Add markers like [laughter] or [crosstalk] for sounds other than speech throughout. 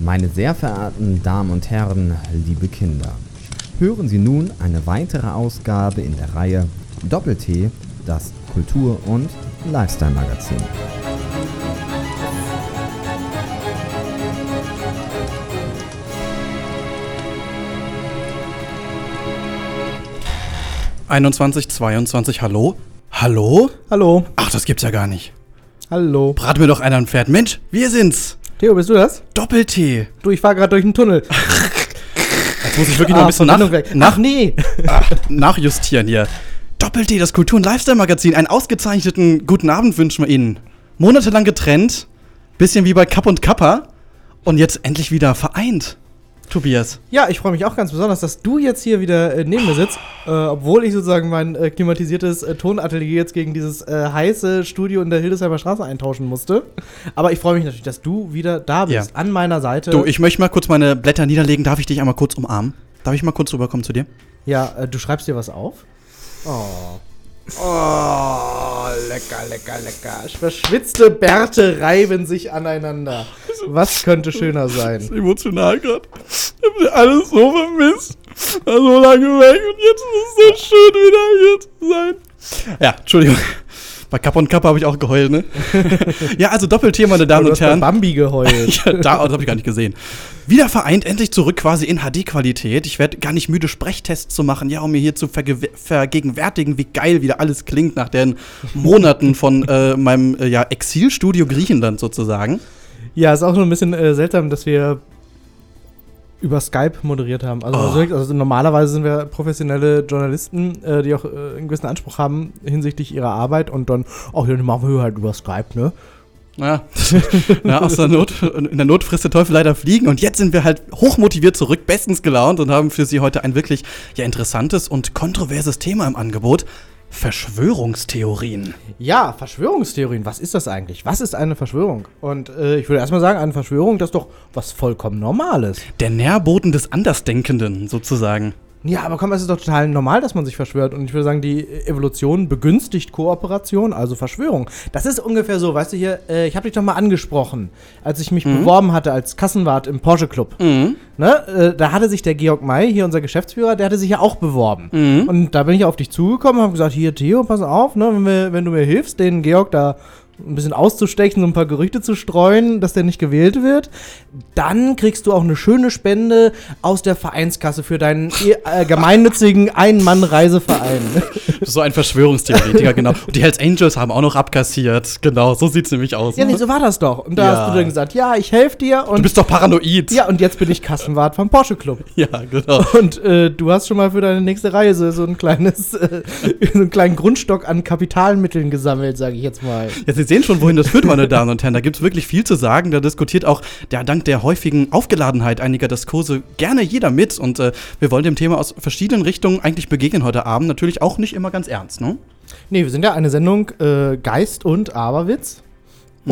Meine sehr verehrten Damen und Herren, liebe Kinder, hören Sie nun eine weitere Ausgabe in der Reihe Doppel-T, das Kultur- und Lifestyle-Magazin. Einundzwanzig, 22, hallo? Hallo? Hallo. Ach, das gibt's ja gar nicht. Hallo. Brat mir doch einer ein Pferd. Mensch, wir sind's. Theo, bist du das? Doppel-T. Du, ich fahr gerade durch den Tunnel. [laughs] Jetzt muss ich wirklich noch ein bisschen nach, weg. nach, Ach nee. ach, [laughs] nachjustieren hier. Doppel-T, das Kultur- und Lifestyle-Magazin. Einen ausgezeichneten guten Abend wünschen wir Ihnen. Monatelang getrennt. Bisschen wie bei Kapp und Kappa. Und jetzt endlich wieder vereint. Tobias. Ja, ich freue mich auch ganz besonders, dass du jetzt hier wieder äh, neben mir sitzt, äh, obwohl ich sozusagen mein äh, klimatisiertes äh, Tonatelier jetzt gegen dieses äh, heiße Studio in der Hildesheimer Straße eintauschen musste. Aber ich freue mich natürlich, dass du wieder da bist, Ja. an meiner Seite. Du, ich möchte mal kurz meine Blätter niederlegen. Darf ich dich einmal kurz umarmen? Darf ich mal kurz rüberkommen zu dir? ja, äh, du schreibst dir was auf? Oh. Oh, lecker, lecker, lecker. Verschwitzte Bärte reiben sich aneinander. Was könnte schöner sein? [laughs] emotional gerade. Ich hab alles so vermisst. War so lange weg und jetzt ist es so schön, wieder hier zu sein. Ja, Entschuldigung. Bei Kappa und Kappa habe ich auch geheult, ne? [laughs] ja, also Doppeltier, meine Damen du und hast bei Herren. Bambi geheult. [laughs] Ja, da, das habe ich gar nicht gesehen. Wieder vereint, endlich zurück quasi in HD-Qualität. Ich werde gar nicht müde, Sprechtests zu machen, ja, um mir hier zu verge vergegenwärtigen, wie geil wieder alles klingt nach den Monaten von äh, meinem äh, ja, Exilstudio Griechenland sozusagen. Ja, ist auch so ein bisschen äh, seltsam, dass wir über Skype moderiert haben. Also, Oh. wirklich- also normalerweise sind wir professionelle Journalisten, äh, die auch äh, einen gewissen Anspruch haben hinsichtlich ihrer Arbeit und dann, ach ja, dann machen wir halt über Skype, ne? Ja, ja aus der Not, in der Not frisst der Teufel leider fliegen. Und jetzt sind wir halt hochmotiviert zurück, bestens gelaunt und haben für Sie heute ein wirklich ja, interessantes und kontroverses Thema im Angebot. Verschwörungstheorien. Ja, Verschwörungstheorien, was ist das eigentlich? Was ist eine Verschwörung? Und äh, ich würde erstmal sagen, eine Verschwörung, das ist doch was vollkommen Normales. Der Nährboden des Andersdenkenden, sozusagen. Ja, aber komm, es ist doch total normal, dass man sich verschwört. Und ich würde sagen, die Evolution begünstigt Kooperation, also Verschwörung. Das ist ungefähr so, weißt du hier, äh, ich habe dich doch mal angesprochen, als ich mich beworben hatte als Kassenwart im Porsche Club. Mhm. Ne? Äh, da hatte sich der Georg May, hier unser Geschäftsführer, der hatte sich ja auch beworben. Mhm. Und da bin ich auf dich zugekommen und habe gesagt, hier Theo, pass auf, ne, wenn, wir, wenn du mir hilfst, den Georg da ein bisschen auszustechen, so ein paar Gerüchte zu streuen, dass der nicht gewählt wird, dann kriegst du auch eine schöne Spende aus der Vereinskasse für deinen äh, gemeinnützigen Ein-Mann-Reiseverein. [laughs] So ein Verschwörungstheoretiker, genau. Und die Hells Angels haben auch noch abkassiert. Genau, so sieht's nämlich aus. ja, ne? nee, so war das doch. Und da Ja. hast du dann gesagt, ja, ich helfe dir du bist doch paranoid. ja, und jetzt bin ich Kassenwart vom Porsche Club. [laughs] Ja, genau. Und äh, du hast schon mal für deine nächste Reise so ein kleines, äh, [laughs] so einen kleinen Grundstock an Kapitalmitteln gesammelt, sage ich jetzt mal. Sie sehen schon, wohin das führt, meine Damen und Herren. Da gibt es wirklich viel zu sagen. Da diskutiert auch der, dank der häufigen Aufgeladenheit einiger Diskurse gerne jeder mit. Und äh, wir wollen dem Thema aus verschiedenen Richtungen eigentlich begegnen heute Abend. Natürlich auch nicht immer ganz ernst, ne? Nee, wir sind ja eine Sendung äh, Geist und Aberwitz.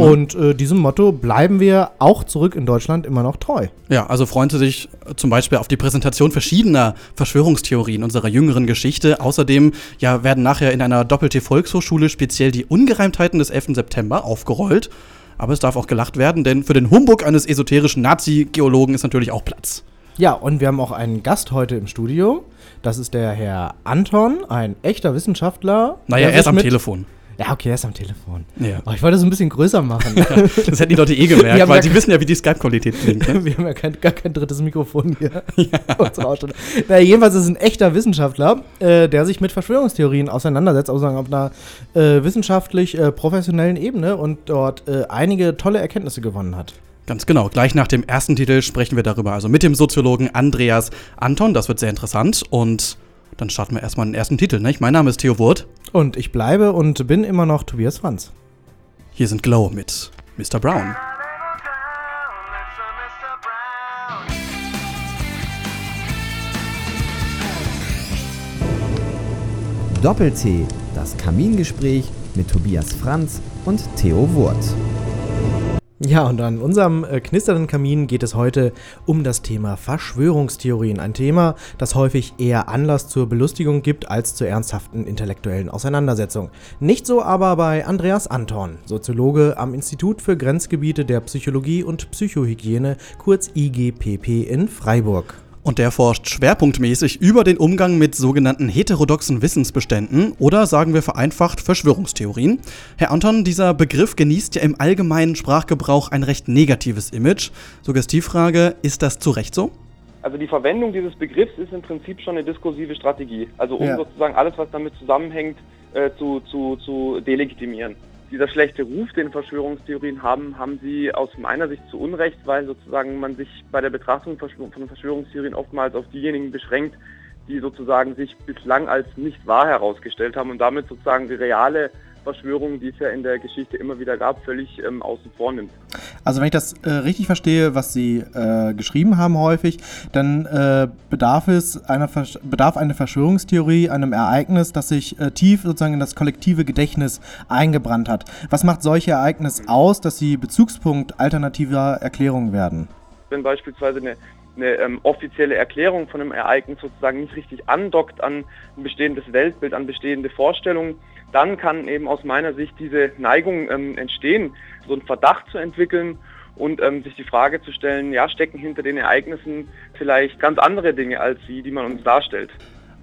Und äh, diesem Motto bleiben wir auch zurück in Deutschland immer noch treu. Ja, also freuen Sie sich äh, zum Beispiel auf die Präsentation verschiedener Verschwörungstheorien unserer jüngeren Geschichte. Außerdem ja, werden nachher in einer Doppel-T-Volkshochschule speziell die Ungereimtheiten des 11. September aufgerollt. Aber es darf auch gelacht werden, denn für den Humbug eines esoterischen Nazi-Geologen ist natürlich auch Platz. Ja, und wir haben auch einen Gast heute im Studio. Das ist der Herr Anton, ein echter Wissenschaftler. Naja, er ist am Telefon. Ja, okay, er ist am Telefon. Ja. Oh, ich wollte es ein bisschen größer machen. [laughs] Das hätten die Leute eh gemerkt, weil ja die wissen ja, wie die Skype-Qualität klingt. Ne? [laughs] Wir haben ja kein, gar kein drittes Mikrofon hier. [laughs] Ausstellung. Na, jedenfalls ist es ein echter Wissenschaftler, äh, der sich mit Verschwörungstheorien auseinandersetzt, also sagen, auf einer äh, wissenschaftlich äh, professionellen Ebene und dort äh, einige tolle Erkenntnisse gewonnen hat. Ganz genau. Gleich nach dem ersten Titel sprechen wir darüber. Also mit dem Soziologen Andreas Anton. Das wird sehr interessant. Und dann starten wir erstmal den ersten Titel. Nicht? Mein Name ist Theo Wurt. Und ich bleibe und bin immer noch Tobias Franz. Hier sind Glow mit Mr. Brown. Doppel-T, das Kamingespräch mit Tobias Franz und Theo Wurt. Ja, und an unserem äh, knisternden Kamin geht es heute um das Thema Verschwörungstheorien. Ein Thema, das häufig eher Anlass zur Belustigung gibt als zur ernsthaften intellektuellen Auseinandersetzung. Nicht so aber bei Andreas Anton, Soziologe am Institut für Grenzgebiete der Psychologie und Psychohygiene, kurz IGPP in Freiburg. Und der forscht schwerpunktmäßig über den Umgang mit sogenannten heterodoxen Wissensbeständen oder sagen wir vereinfacht Verschwörungstheorien. Herr Anton, dieser Begriff genießt ja im allgemeinen Sprachgebrauch ein recht negatives Image. Suggestivfrage, ist das zu Recht so? Also die Verwendung dieses Begriffs ist im Prinzip schon eine diskursive Strategie. Also um ja. sozusagen alles, was damit zusammenhängt, äh, zu, zu, zu delegitimieren dieser schlechte Ruf, den Verschwörungstheorien haben, haben sie aus meiner Sicht zu Unrecht, weil sozusagen man sich bei der Betrachtung von Verschwörungstheorien oftmals auf diejenigen beschränkt, die sozusagen sich bislang als nicht wahr herausgestellt haben und damit sozusagen die reale Verschwörungen, die es ja in der Geschichte immer wieder gab, völlig ähm, außen vor nimmt. Also wenn ich das äh, richtig verstehe, was Sie äh, geschrieben haben häufig, dann äh, bedarf es einer bedarf eine Verschwörungstheorie einem Ereignis, das sich äh, tief sozusagen in das kollektive Gedächtnis eingebrannt hat. Was macht solche Ereignisse aus, dass sie Bezugspunkt alternativer Erklärungen werden? Wenn beispielsweise eine eine ähm, offizielle Erklärung von einem Ereignis sozusagen nicht richtig andockt an ein bestehendes Weltbild, an bestehende Vorstellungen, dann kann eben aus meiner Sicht diese Neigung ähm, entstehen, so einen Verdacht zu entwickeln und ähm, sich die Frage zu stellen, ja, stecken hinter den Ereignissen vielleicht ganz andere Dinge als die, die man uns darstellt.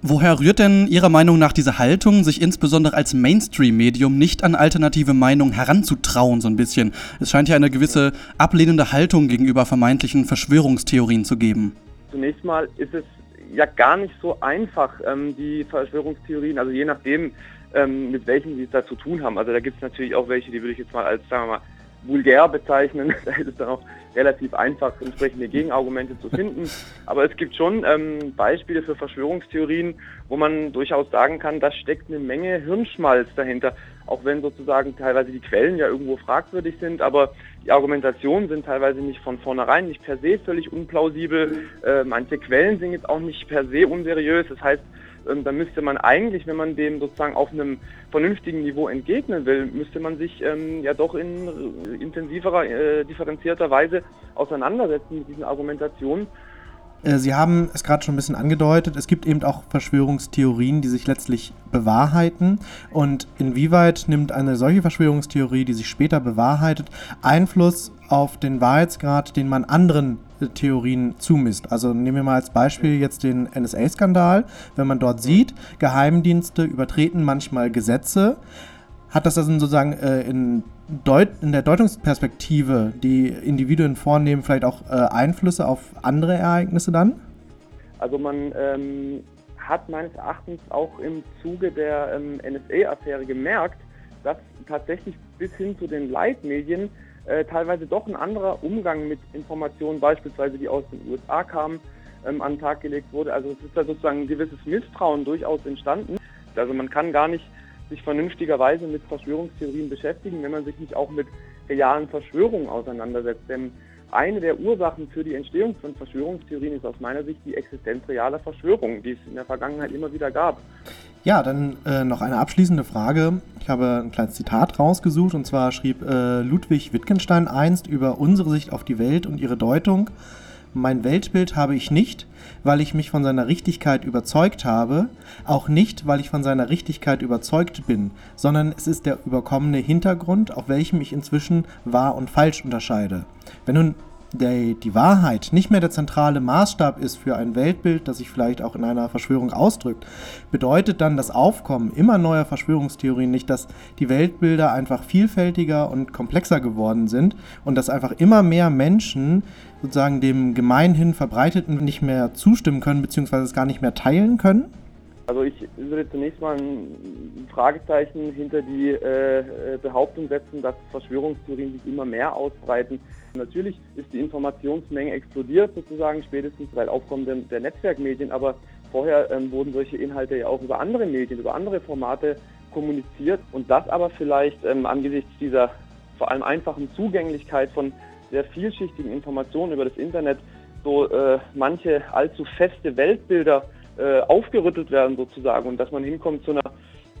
Woher rührt denn Ihrer Meinung nach diese Haltung, sich insbesondere als Mainstream-Medium nicht an alternative Meinungen heranzutrauen, so ein bisschen? Es scheint ja eine gewisse ablehnende Haltung gegenüber vermeintlichen Verschwörungstheorien zu geben. Zunächst mal ist es ja gar nicht so einfach, ähm, die Verschwörungstheorien, also je nachdem, ähm, mit welchen sie es da zu tun haben. Also da gibt es natürlich auch welche, die würde ich jetzt mal als, sagen wir mal, vulgär bezeichnen. [laughs] da ist es dann auch relativ einfach, entsprechende Gegenargumente zu finden. [laughs] Aber es gibt schon ähm, Beispiele für Verschwörungstheorien, wo man durchaus sagen kann, da steckt eine Menge Hirnschmalz dahinter. Auch wenn sozusagen teilweise die Quellen ja irgendwo fragwürdig sind, aber die Argumentationen sind teilweise nicht von vornherein, nicht per se völlig unplausibel. Äh, manche Quellen sind jetzt auch nicht per se unseriös. Das heißt, ähm, dann müsste man eigentlich, wenn man dem sozusagen auf einem vernünftigen Niveau entgegnen will, müsste man sich ähm, ja doch in intensiverer, äh, differenzierter Weise auseinandersetzen mit diesen Argumentationen. Äh, Sie haben es gerade schon ein bisschen angedeutet, es gibt eben auch Verschwörungstheorien, die sich letztlich bewahrheiten. Und inwieweit nimmt eine solche Verschwörungstheorie, die sich später bewahrheitet, Einfluss auf den Wahrheitsgrad, den man anderen Theorien zumisst. Also nehmen wir mal als Beispiel jetzt den NSA-Skandal. Wenn man dort sieht, Geheimdienste übertreten manchmal Gesetze, hat das also sozusagen äh, in, Deut in der Deutungsperspektive, die Individuen vornehmen, vielleicht auch äh, Einflüsse auf andere Ereignisse dann? Also man ähm, hat meines Erachtens auch im Zuge der ähm, NSA-Affäre gemerkt, dass tatsächlich bis hin zu den Leitmedien äh, teilweise doch ein anderer Umgang mit Informationen, beispielsweise die aus den USA kamen, ähm, an den Tag gelegt wurde. Also es ist da sozusagen ein gewisses Misstrauen durchaus entstanden. Also man kann gar nicht sich vernünftigerweise mit Verschwörungstheorien beschäftigen, wenn man sich nicht auch mit realen Verschwörungen auseinandersetzt. Denn eine der Ursachen für die Entstehung von Verschwörungstheorien ist aus meiner Sicht die Existenz realer Verschwörungen, die es in der Vergangenheit immer wieder gab. Ja, dann äh, noch eine abschließende Frage. Ich habe ein kleines Zitat rausgesucht und zwar schrieb äh, Ludwig Wittgenstein einst über unsere Sicht auf die Welt und ihre Deutung. Mein Weltbild habe ich nicht, weil ich mich von seiner Richtigkeit überzeugt habe, auch nicht, weil ich von seiner Richtigkeit überzeugt bin, sondern es ist der überkommene Hintergrund, auf welchem ich inzwischen wahr und falsch unterscheide. Wenn nun der, die Wahrheit nicht mehr der zentrale Maßstab ist für ein Weltbild, das sich vielleicht auch in einer Verschwörung ausdrückt, bedeutet dann das Aufkommen immer neuer Verschwörungstheorien nicht, dass die Weltbilder einfach vielfältiger und komplexer geworden sind und dass einfach immer mehr Menschen sozusagen dem gemeinhin Verbreiteten nicht mehr zustimmen können, beziehungsweise es gar nicht mehr teilen können? Also ich würde zunächst mal ein Fragezeichen hinter die äh, äh Behauptung setzen, dass Verschwörungstheorien sich immer mehr ausbreiten. Natürlich ist die Informationsmenge explodiert sozusagen spätestens seit Aufkommen der, der Netzwerkmedien, aber vorher ähm, wurden solche Inhalte ja auch über andere Medien, über andere Formate kommuniziert und das aber vielleicht ähm, angesichts dieser vor allem einfachen Zugänglichkeit von sehr vielschichtigen Informationen über das Internet so äh, manche allzu feste Weltbilder äh, aufgerüttelt werden sozusagen und dass man hinkommt zu einer,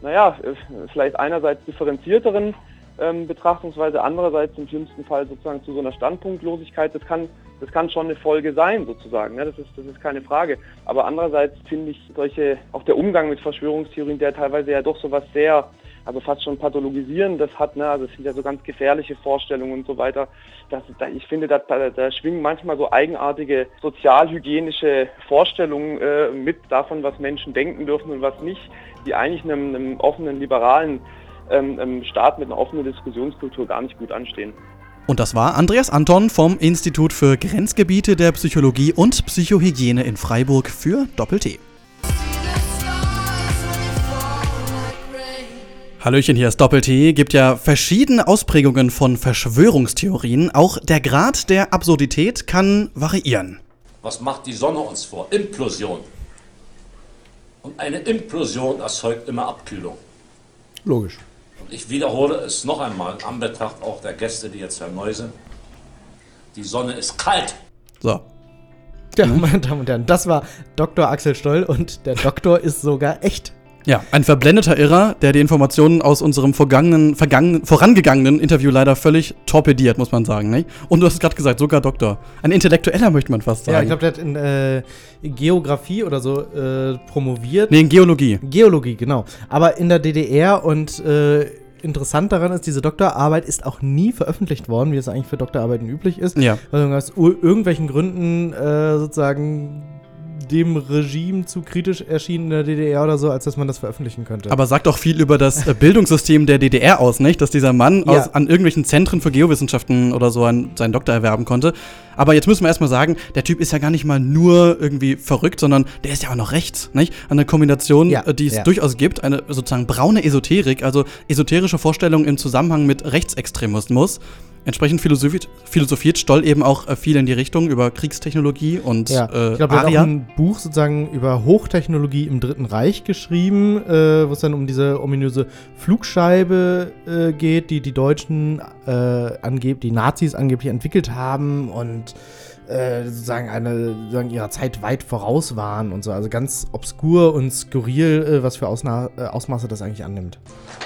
naja, äh, vielleicht einerseits differenzierteren ähm, Betrachtungsweise, andererseits im schlimmsten Fall sozusagen zu so einer Standpunktlosigkeit. Das kann, das kann schon eine Folge sein, sozusagen. Ne? Das, ist, das ist keine Frage. Aber andererseits finde ich solche, auch der Umgang mit Verschwörungstheorien, der teilweise ja doch so was sehr also fast schon pathologisieren das hat, ne? also es sind ja so ganz gefährliche Vorstellungen und so weiter. Das, da, ich finde, da, da, schwingen manchmal so eigenartige sozialhygienische Vorstellungen äh, mit davon, was Menschen denken dürfen und was nicht, die eigentlich einem, einem offenen, liberalen ähm, ähm Staat mit einer offenen Diskussionskultur gar nicht gut anstehen. Und das war Andreas Anton vom Institut für Grenzgebiete der Psychologie und Psychohygiene in Freiburg für Doppel-T. Hallöchen, hier ist Doppel-T. Gibt ja verschiedene Ausprägungen von Verschwörungstheorien. Auch der Grad der Absurdität kann variieren. Was macht die Sonne uns vor? Implosion. Und eine Implosion erzeugt immer Abkühlung. Logisch. Und ich wiederhole es noch einmal, an Betracht auch der Gäste, die jetzt neu sind. Die Sonne ist kalt. So. Ja, meine Damen und Herren, das war Dr. Axel Stoll und der Doktor ist sogar echt. Ja, ein verblendeter Irrer, der die Informationen aus unserem vergangenen, vergangenen, vorangegangenen Interview leider völlig torpediert, muss man sagen. Ne? Und du hast es gerade gesagt, sogar Doktor. Ein Intellektueller, möchte man fast sagen. Ja, ich glaube, der hat in äh, Geografie oder so äh, promoviert. Nee, in Geologie. Geologie, genau. Aber in der DDR und äh, interessant daran ist, diese Doktorarbeit ist auch nie veröffentlicht worden, wie es eigentlich für Doktorarbeiten üblich ist. Ja. Also aus irgendwelchen Gründen äh, sozusagen dem Regime zu kritisch erschienen in der DDR oder so, als dass man das veröffentlichen könnte. Aber sagt doch viel über das äh, Bildungssystem der DDR aus, nicht? Dass dieser Mann ja. aus, an irgendwelchen Zentren für Geowissenschaften oder so einen, seinen Doktor erwerben konnte. Aber jetzt müssen wir erstmal sagen, der Typ ist ja gar nicht mal nur irgendwie verrückt, sondern der ist ja auch noch rechts, nicht? Eine Kombination, ja, äh, die es ja. durchaus gibt, eine sozusagen braune Esoterik, also esoterische Vorstellungen im Zusammenhang mit Rechtsextremismus. Entsprechend philosophiert, philosophiert Stoll eben auch äh, viel in die Richtung über Kriegstechnologie und ja, äh, Ich glaube, er hat auch ein Buch sozusagen über Hochtechnologie im Dritten Reich geschrieben, äh, wo es dann um diese ominöse Flugscheibe äh, geht, die die Deutschen äh, angeblich, die Nazis angeblich entwickelt haben und äh, sozusagen eine sozusagen ihrer Zeit weit voraus waren und so. Also ganz obskur und skurril, äh, was für Ausna äh, Ausmaße das eigentlich annimmt.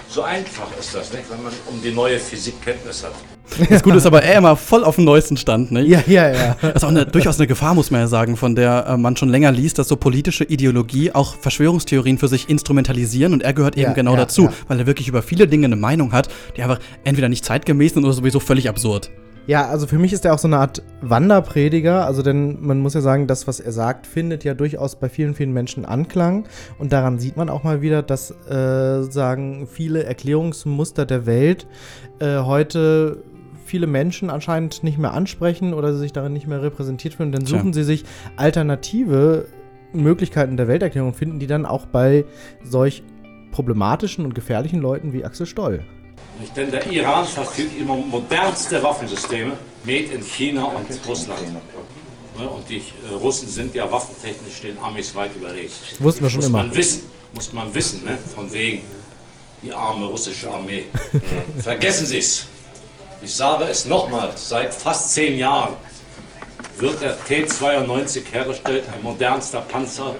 So einfach ist das, nicht? wenn man um die neue Physik Kenntnis hat. [laughs] Das Gute ist aber, er immer voll auf dem neuesten Stand, ne? Ja, ja, ja. [laughs] Das ist auch eine, durchaus eine Gefahr, muss man ja sagen, von der äh, man schon länger liest, dass so politische Ideologie auch Verschwörungstheorien für sich instrumentalisieren und er gehört eben ja, genau ja, dazu, ja. weil er wirklich über viele Dinge eine Meinung hat, die einfach entweder nicht zeitgemäß sind oder sowieso völlig absurd. Ja, also für mich ist er auch so eine Art Wanderprediger. Also, denn man muss ja sagen, das, was er sagt, findet ja durchaus bei vielen, vielen Menschen Anklang. Und daran sieht man auch mal wieder, dass äh, sagen viele Erklärungsmuster der Welt äh, heute viele Menschen anscheinend nicht mehr ansprechen oder sich darin nicht mehr repräsentiert fühlen. Dann suchen Tja. sie sich alternative Möglichkeiten der Welterklärung, finden die dann auch bei solch problematischen und gefährlichen Leuten wie Axel Stoll. Denn der Iran verfügt immer modernste Waffensysteme, made in China und Russland. Und die äh, Russen sind ja waffentechnisch den Amis weit überlegen. Das wussten wir schon muss immer. Man wissen, muss man wissen, ne? von wegen die arme russische Armee. [laughs] Vergessen Sie es. Ich sage es nochmal, seit fast zehn Jahren wird der T-92 hergestellt, ein modernster Panzer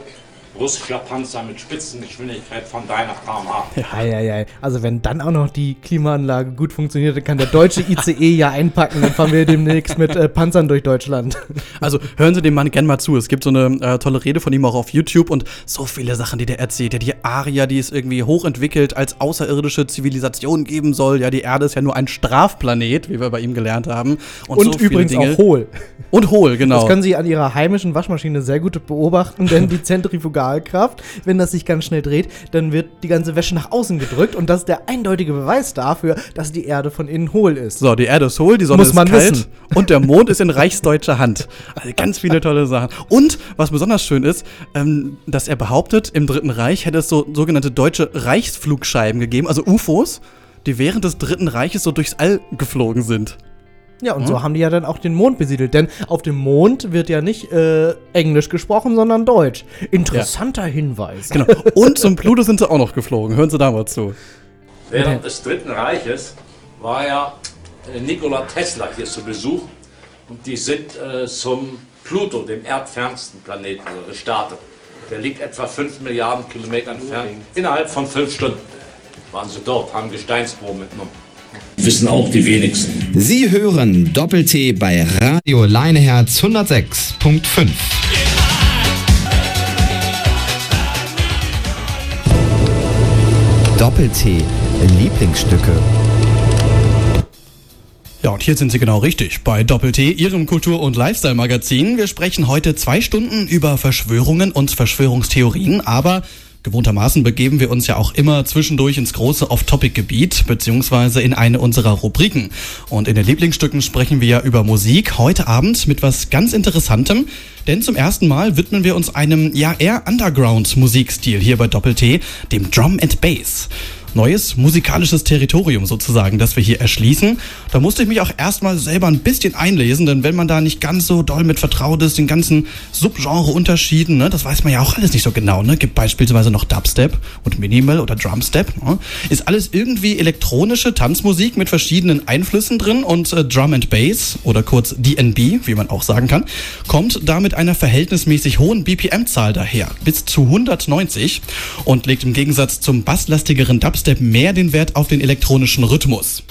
russischer Panzer mit Spitzengeschwindigkeit von deiner kmh. Ja, ja, ja. Also wenn dann auch noch die Klimaanlage gut funktioniert, dann kann der deutsche ICE ja einpacken. Dann fahren wir demnächst mit äh, Panzern durch Deutschland. Also hören Sie dem Mann gerne mal zu. Es gibt so eine äh, tolle Rede von ihm auch auf YouTube und so viele Sachen, die der erzählt. Ja, die Aria, die es irgendwie hochentwickelt als außerirdische Zivilisation geben soll. Ja, die Erde ist ja nur ein Strafplanet, wie wir bei ihm gelernt haben. Und, und so übrigens Dinge. auch hohl. Und hohl, genau. Das können Sie an Ihrer heimischen Waschmaschine sehr gut beobachten, denn die [laughs] Zentrifugal Strahlkraft. Wenn das sich ganz schnell dreht, dann wird die ganze Wäsche nach außen gedrückt und das ist der eindeutige Beweis dafür, dass die Erde von innen hohl ist. So, die Erde ist hohl, die Sonne Muss ist kalt wissen. und der Mond ist in reichsdeutscher Hand. Also ganz viele tolle Sachen. Und was besonders schön ist, ähm, dass er behauptet, im Dritten Reich hätte es so sogenannte deutsche Reichsflugscheiben gegeben, also UFOs, die während des Dritten Reiches so durchs All geflogen sind. Ja, und hm? so haben die ja dann auch den Mond besiedelt. Denn auf dem Mond wird ja nicht äh, Englisch gesprochen, sondern Deutsch. Interessanter ja. Hinweis. Genau. Und zum Pluto sind sie auch noch geflogen. Hören Sie da mal zu. Während des Dritten Reiches war ja äh, Nikola Tesla hier zu Besuch. Und die sind äh, zum Pluto, dem erdfernsten Planeten, gestartet. Der liegt etwa 5 Milliarden Kilometer entfernt. Innerhalb von fünf Stunden waren sie dort, haben Gesteinsproben mitgenommen. Wissen auch die wenigsten. Sie hören Doppel-T bei Radio Leineherz 106.5. Doppel-T, Lieblingsstücke. Ja, und hier sind Sie genau richtig bei Doppel-T, Ihrem Kultur- und Lifestyle-Magazin. Wir sprechen heute zwei Stunden über Verschwörungen und Verschwörungstheorien, aber gewohntermaßen begeben wir uns ja auch immer zwischendurch ins große Off-Topic-Gebiet, beziehungsweise in eine unserer Rubriken. Und in den Lieblingsstücken sprechen wir ja über Musik, heute Abend mit was ganz Interessantem, denn zum ersten Mal widmen wir uns einem ja eher Underground-Musikstil hier bei Doppel-T, dem Drum and Bass neues musikalisches Territorium sozusagen, das wir hier erschließen. Da musste ich mich auch erstmal selber ein bisschen einlesen, denn wenn man da nicht ganz so doll mit vertraut ist, den ganzen Subgenre-Unterschieden, ne, das weiß man ja auch alles nicht so genau. Ne? Gibt beispielsweise noch Dubstep und Minimal oder Drumstep. Ne? Ist alles irgendwie elektronische Tanzmusik mit verschiedenen Einflüssen drin und äh, Drum and Bass oder kurz DNB, wie man auch sagen kann, kommt da mit einer verhältnismäßig hohen BPM-Zahl daher, bis zu 190 und legt im Gegensatz zum basslastigeren Dubstep mehr den Wert auf den elektronischen Rhythmus.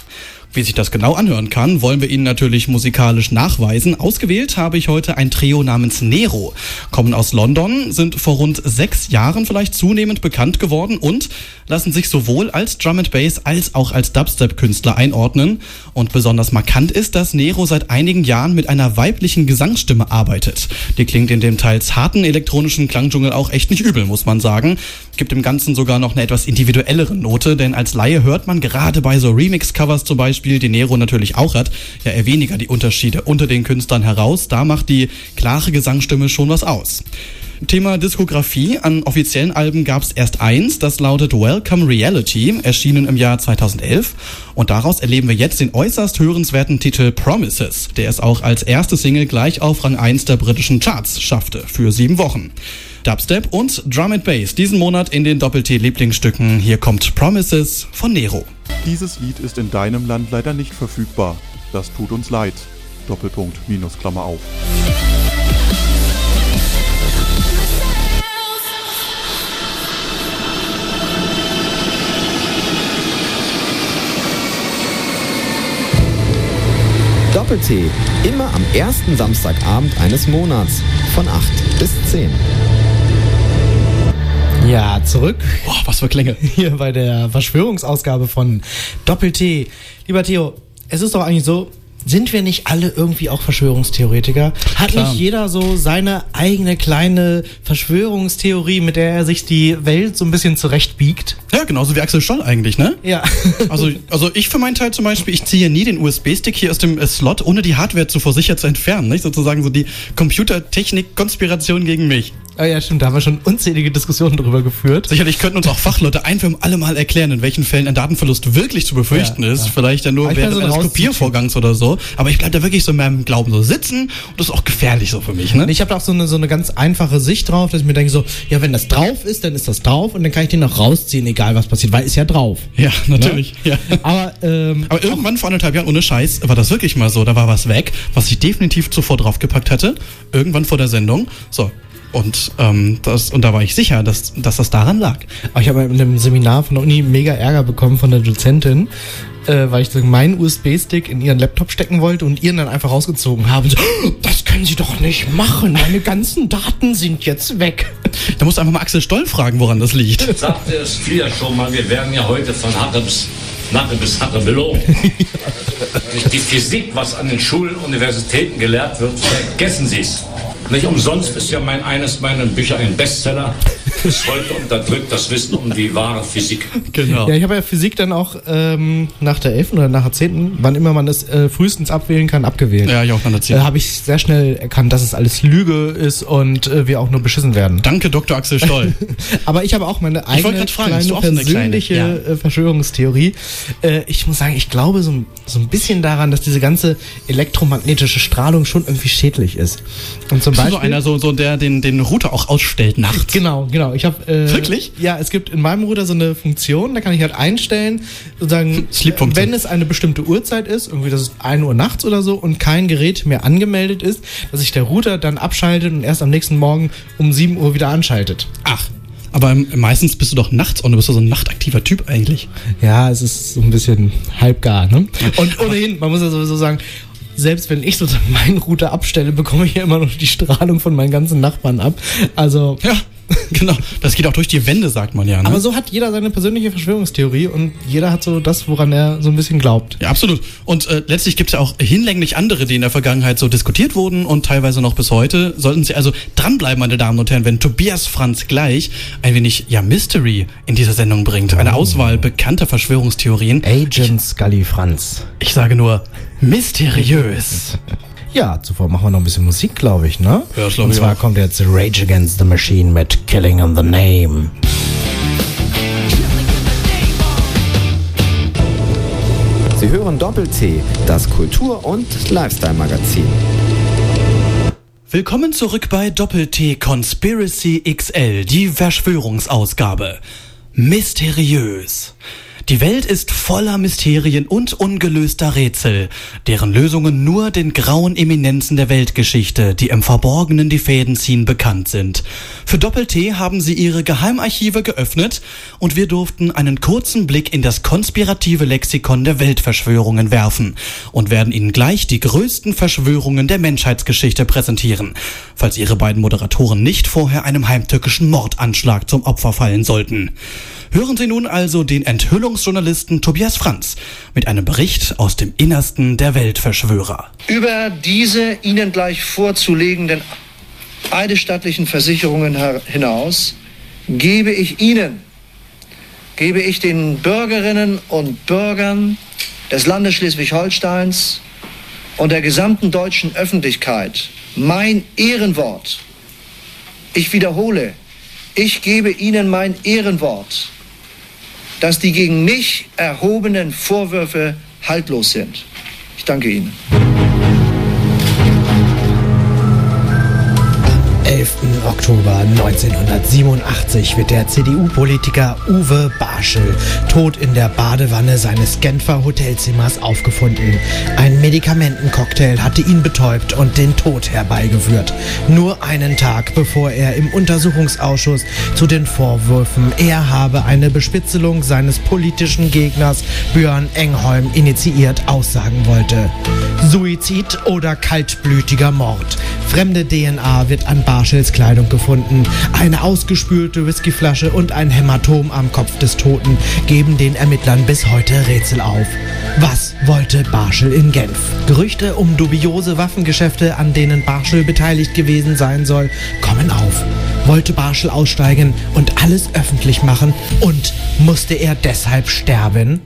Wie sich das genau anhören kann, wollen wir Ihnen natürlich musikalisch nachweisen. Ausgewählt habe ich heute ein Trio namens Nero. Kommen aus London, sind vor rund sechs Jahren vielleicht zunehmend bekannt geworden und lassen sich sowohl als Drum and Bass als auch als Dubstep-Künstler einordnen. Und besonders markant ist, dass Nero seit einigen Jahren mit einer weiblichen Gesangsstimme arbeitet. Die klingt in dem teils harten elektronischen Klangdschungel auch echt nicht übel, muss man sagen. Gibt im Ganzen sogar noch eine etwas individuellere Note, denn als Laie hört man gerade bei so Remix-Covers zum Beispiel, die Nero natürlich auch hat, ja eher weniger die Unterschiede unter den Künstlern heraus. Da macht die klare Gesangsstimme schon was aus. Thema Diskografie. An offiziellen Alben gab es erst eins, das lautet Welcome Reality, erschienen im Jahr 2011. Und daraus erleben wir jetzt den äußerst hörenswerten Titel Promises, der es auch als erste Single gleich auf Rang 1 der britischen Charts schaffte, für sieben Wochen. Dubstep und Drum and Bass diesen Monat in den Doppel-T-Lieblingsstücken. Hier kommt Promises von Nero. Dieses Lied ist in deinem Land leider nicht verfügbar. Das tut uns leid. Doppelpunkt, Minus, Klammer auf. Doppel-T, immer am ersten Samstagabend eines Monats von 8 bis 10. Ja, zurück Boah, was für Klänge. [laughs] hier bei der Verschwörungsausgabe von Doppel-T. Lieber Theo, es ist doch eigentlich so, sind wir nicht alle irgendwie auch Verschwörungstheoretiker? Hat Klar. nicht jeder so seine eigene kleine Verschwörungstheorie, mit der er sich die Welt so ein bisschen zurechtbiegt? Ja, genauso wie Axel Stoll eigentlich, ne? Ja. [laughs] Also, also ich für meinen Teil zum Beispiel, ich ziehe nie den USB-Stick hier aus dem äh, Slot, ohne die Hardware zuvor sicher zu entfernen. Nicht? Sozusagen so die Computertechnik-Konspiration gegen mich. Ah ja, stimmt, da haben wir schon unzählige Diskussionen drüber geführt. Sicherlich könnten uns auch Fachleute ein für alle Mal erklären, in welchen Fällen ein Datenverlust wirklich zu befürchten Ja, ist. ja. Vielleicht ja nur während so eines. Kopiervorgangs oder so. Aber ich bleib da wirklich so in meinem Glauben so sitzen und das ist auch gefährlich so für mich. Ne? Ich habe auch so eine, so eine ganz einfache Sicht drauf, dass ich mir denke so, ja, wenn das drauf ist, dann ist das drauf und dann kann ich den noch rausziehen, egal was passiert, weil ist ja drauf. Ja, natürlich. Ja. Aber, ähm, Aber irgendwann vor anderthalb Jahren, ohne Scheiß, war das wirklich mal so. Da war was weg, was ich definitiv zuvor draufgepackt hatte. Irgendwann vor der Sendung. So. Und, ähm, das, und da war ich sicher, dass, dass das daran lag. Aber ich habe in einem Seminar von der Uni mega Ärger bekommen von der Dozentin, äh, weil ich so meinen USB-Stick in ihren Laptop stecken wollte und ihren dann einfach rausgezogen habe. So, "Oh, das können Sie doch nicht machen. Meine ganzen Daten sind jetzt weg. Da musst du einfach mal Axel Stoll fragen, woran das liegt. [laughs] Sagte es früher schon mal, wir werden ja heute von Hacke bis Nacke bis Hacke belogen. [laughs] Nicht die Physik, was an den Schulen, Universitäten gelehrt wird, vergessen Sie es. Nicht umsonst ist ja mein eines meiner Bücher ein Bestseller. Bis heute unterdrückt das Wissen um die wahre Physik. Genau. Ja, ich habe ja Physik dann auch ähm, nach der 11. oder nach der 10., wann immer man es äh, frühestens abwählen kann, abgewählt. Ja, ich auch dann Äh, habe ich sehr schnell erkannt, dass es alles Lüge ist und äh, wir auch nur beschissen werden. Danke, Dr. Axel Stoll. [laughs] Aber ich habe auch meine wollte eigene fragen, kleine persönliche kleine? äh, Verschwörungstheorie. Äh, ich muss sagen, ich glaube so, ein- so ein bisschen daran, dass diese ganze elektromagnetische Strahlung schon irgendwie schädlich ist. Und zum Bist du Beispiel so einer, so, so der den, den Router auch ausstellt nachts? Genau, genau. Ich habe äh, Wirklich? Ja, es gibt in meinem Router so eine Funktion, da kann ich halt einstellen, sozusagen, [laughs] Sleep-Funktion. wenn es eine bestimmte Uhrzeit ist, irgendwie das ist 1 Uhr nachts oder so und kein Gerät mehr angemeldet ist, dass sich der Router dann abschaltet und erst am nächsten Morgen um 7 Uhr wieder anschaltet. Ach. Aber meistens bist du doch nachts und du bist doch so ein nachtaktiver Typ eigentlich. Ja, es ist so ein bisschen halbgar, ne? Und ohnehin, man muss ja sowieso sagen, selbst wenn ich sozusagen meinen Router abstelle, bekomme ich ja immer noch die Strahlung von meinen ganzen Nachbarn ab. Also. Ja, [laughs] genau. Das geht auch durch die Wände, sagt man ja. Ne? Aber so hat jeder seine persönliche Verschwörungstheorie und jeder hat so das, woran er so ein bisschen glaubt. Ja, absolut. Und äh, letztlich gibt es ja auch hinlänglich andere, die in der Vergangenheit so diskutiert wurden und teilweise noch bis heute. Sollten Sie also dranbleiben, meine Damen und Herren, wenn Tobias Franz gleich ein wenig ja Mystery in dieser Sendung bringt. Eine Auswahl bekannter Verschwörungstheorien. Agent Scully Franz. Ich sage nur mysteriös. [laughs] Ja, zuvor machen wir noch ein bisschen Musik, glaube ich, ne? Ja, das glaub Und ich zwar auch. kommt jetzt Rage Against the Machine mit Killing in the Name. Sie hören Doppel-T, das Kultur- und Lifestyle-Magazin. Willkommen zurück bei Doppel-T Conspiracy XL, die Verschwörungsausgabe. Mysteriös. Die Welt ist voller Mysterien und ungelöster Rätsel, deren Lösungen nur den grauen Eminenzen der Weltgeschichte, die im Verborgenen die Fäden ziehen, bekannt sind. Für Doppel-T haben sie ihre Geheimarchive geöffnet und wir durften einen kurzen Blick in das konspirative Lexikon der Weltverschwörungen werfen und werden Ihnen gleich die größten Verschwörungen der Menschheitsgeschichte präsentieren, falls Ihre beiden Moderatoren nicht vorher einem heimtückischen Mordanschlag zum Opfer fallen sollten. Hören Sie nun also den Enthüllungsjournalisten Tobias Franz mit einem Bericht aus dem Innersten der Weltverschwörer. Über diese Ihnen gleich vorzulegenden eidesstattlichen Versicherungen her- hinaus gebe ich Ihnen, gebe ich den Bürgerinnen und Bürgern des Landes Schleswig-Holsteins und der gesamten deutschen Öffentlichkeit mein Ehrenwort. Ich wiederhole, ich gebe Ihnen mein Ehrenwort, dass die gegen mich erhobenen Vorwürfe haltlos sind. Ich danke Ihnen. 11. Oktober 1987 wird der CDU-Politiker Uwe Barschel tot in der Badewanne seines Genfer Hotelzimmers aufgefunden. Ein Medikamentencocktail hatte ihn betäubt und den Tod herbeigeführt. Nur einen Tag bevor er im Untersuchungsausschuss zu den Vorwürfen, er habe eine Bespitzelung seines politischen Gegners Björn Engholm initiiert, aussagen wollte. Suizid oder kaltblütiger Mord. Fremde DNA wird an Barschels Kleidung gefunden. Eine ausgespülte Whiskyflasche und ein Hämatom am Kopf des Toten geben den Ermittlern bis heute Rätsel auf. Was wollte Barschel in Genf? Gerüchte um dubiose Waffengeschäfte, an denen Barschel beteiligt gewesen sein soll, kommen auf. Wollte Barschel aussteigen und alles öffentlich machen und musste er deshalb sterben?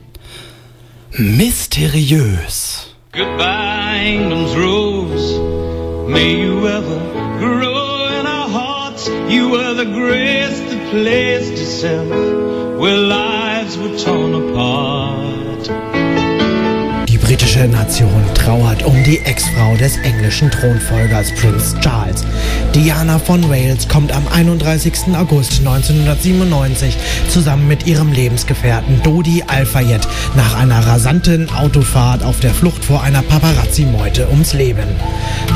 Mysteriös. Goodbye, England's rose. May you ever You were the grace that placed itself where lives were torn apart. Nation trauert um die Ex-Frau des englischen Thronfolgers Prince Charles. Diana von Wales kommt am 31. August 1997 zusammen mit ihrem Lebensgefährten Dodi Al-Fayed nach einer rasanten Autofahrt auf der Flucht vor einer Paparazzi-Meute ums Leben.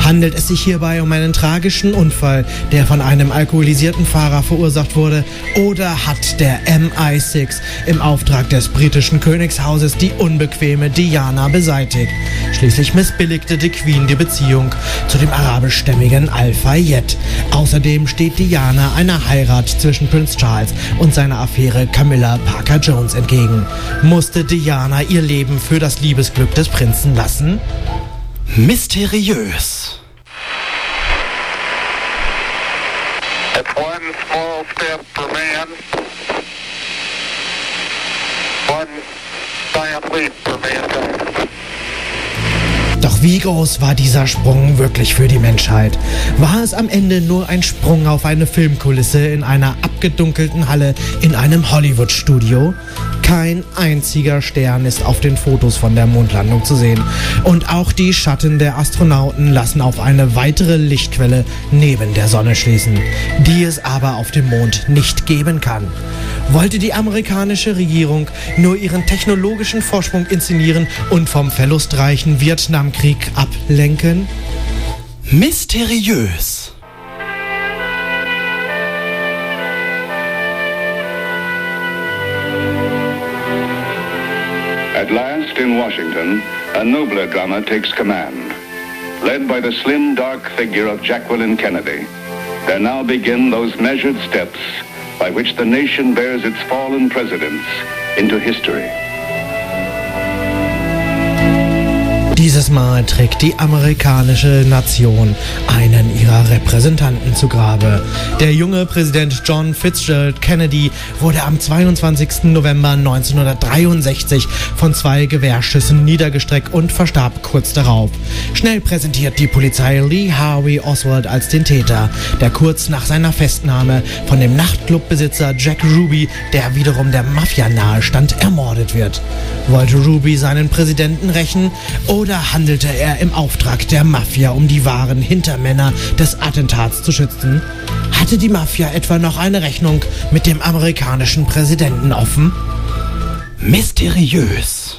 Handelt es sich hierbei um einen tragischen Unfall, der von einem alkoholisierten Fahrer verursacht wurde, oder hat der MI6 im Auftrag des britischen Königshauses die unbequeme Diana beseitigt? Schließlich missbilligte die Queen die Beziehung zu dem arabischstämmigen Al-Fayed. Außerdem steht Diana einer Heirat zwischen Prince Charles und seiner Affäre Camilla Parker Jones entgegen. Musste Diana ihr Leben für das Liebesglück des Prinzen lassen? Mysteriös. It's one small step for man, one giant leap for mankind. Doch wie groß war dieser Sprung wirklich für die Menschheit? War es am Ende nur ein Sprung auf eine Filmkulisse in einer abgedunkelten Halle in einem Hollywood-Studio? Kein einziger Stern ist auf den Fotos von der Mondlandung zu sehen. Und auch die Schatten der Astronauten lassen auf eine weitere Lichtquelle neben der Sonne schließen, die es aber auf dem Mond nicht geben kann wollte die amerikanische Regierung nur ihren technologischen Vorsprung inszenieren und vom verlustreichen Vietnamkrieg ablenken? Mysteriös. At last in Washington, a nobler drummer takes command. Led by the slim, dark figure of Jacqueline Kennedy, there now begin those measured steps by which the nation bears its fallen presidents into history. Dieses Mal trägt die amerikanische Nation einen ihrer Repräsentanten zu Grabe. Der junge Präsident John Fitzgerald Kennedy wurde am 22. November 1963 von zwei Gewehrschüssen niedergestreckt und verstarb kurz darauf. Schnell präsentiert die Polizei Lee Harvey Oswald als den Täter, der kurz nach seiner Festnahme von dem Nachtclubbesitzer Jack Ruby, der wiederum der Mafia nahestand, ermordet wird. Wollte Ruby seinen Präsidenten rächen oder handelte er im Auftrag der Mafia, um die wahren Hintermänner des Attentats zu schützen? Hatte die Mafia etwa noch eine Rechnung mit dem amerikanischen Präsidenten offen? Mysteriös.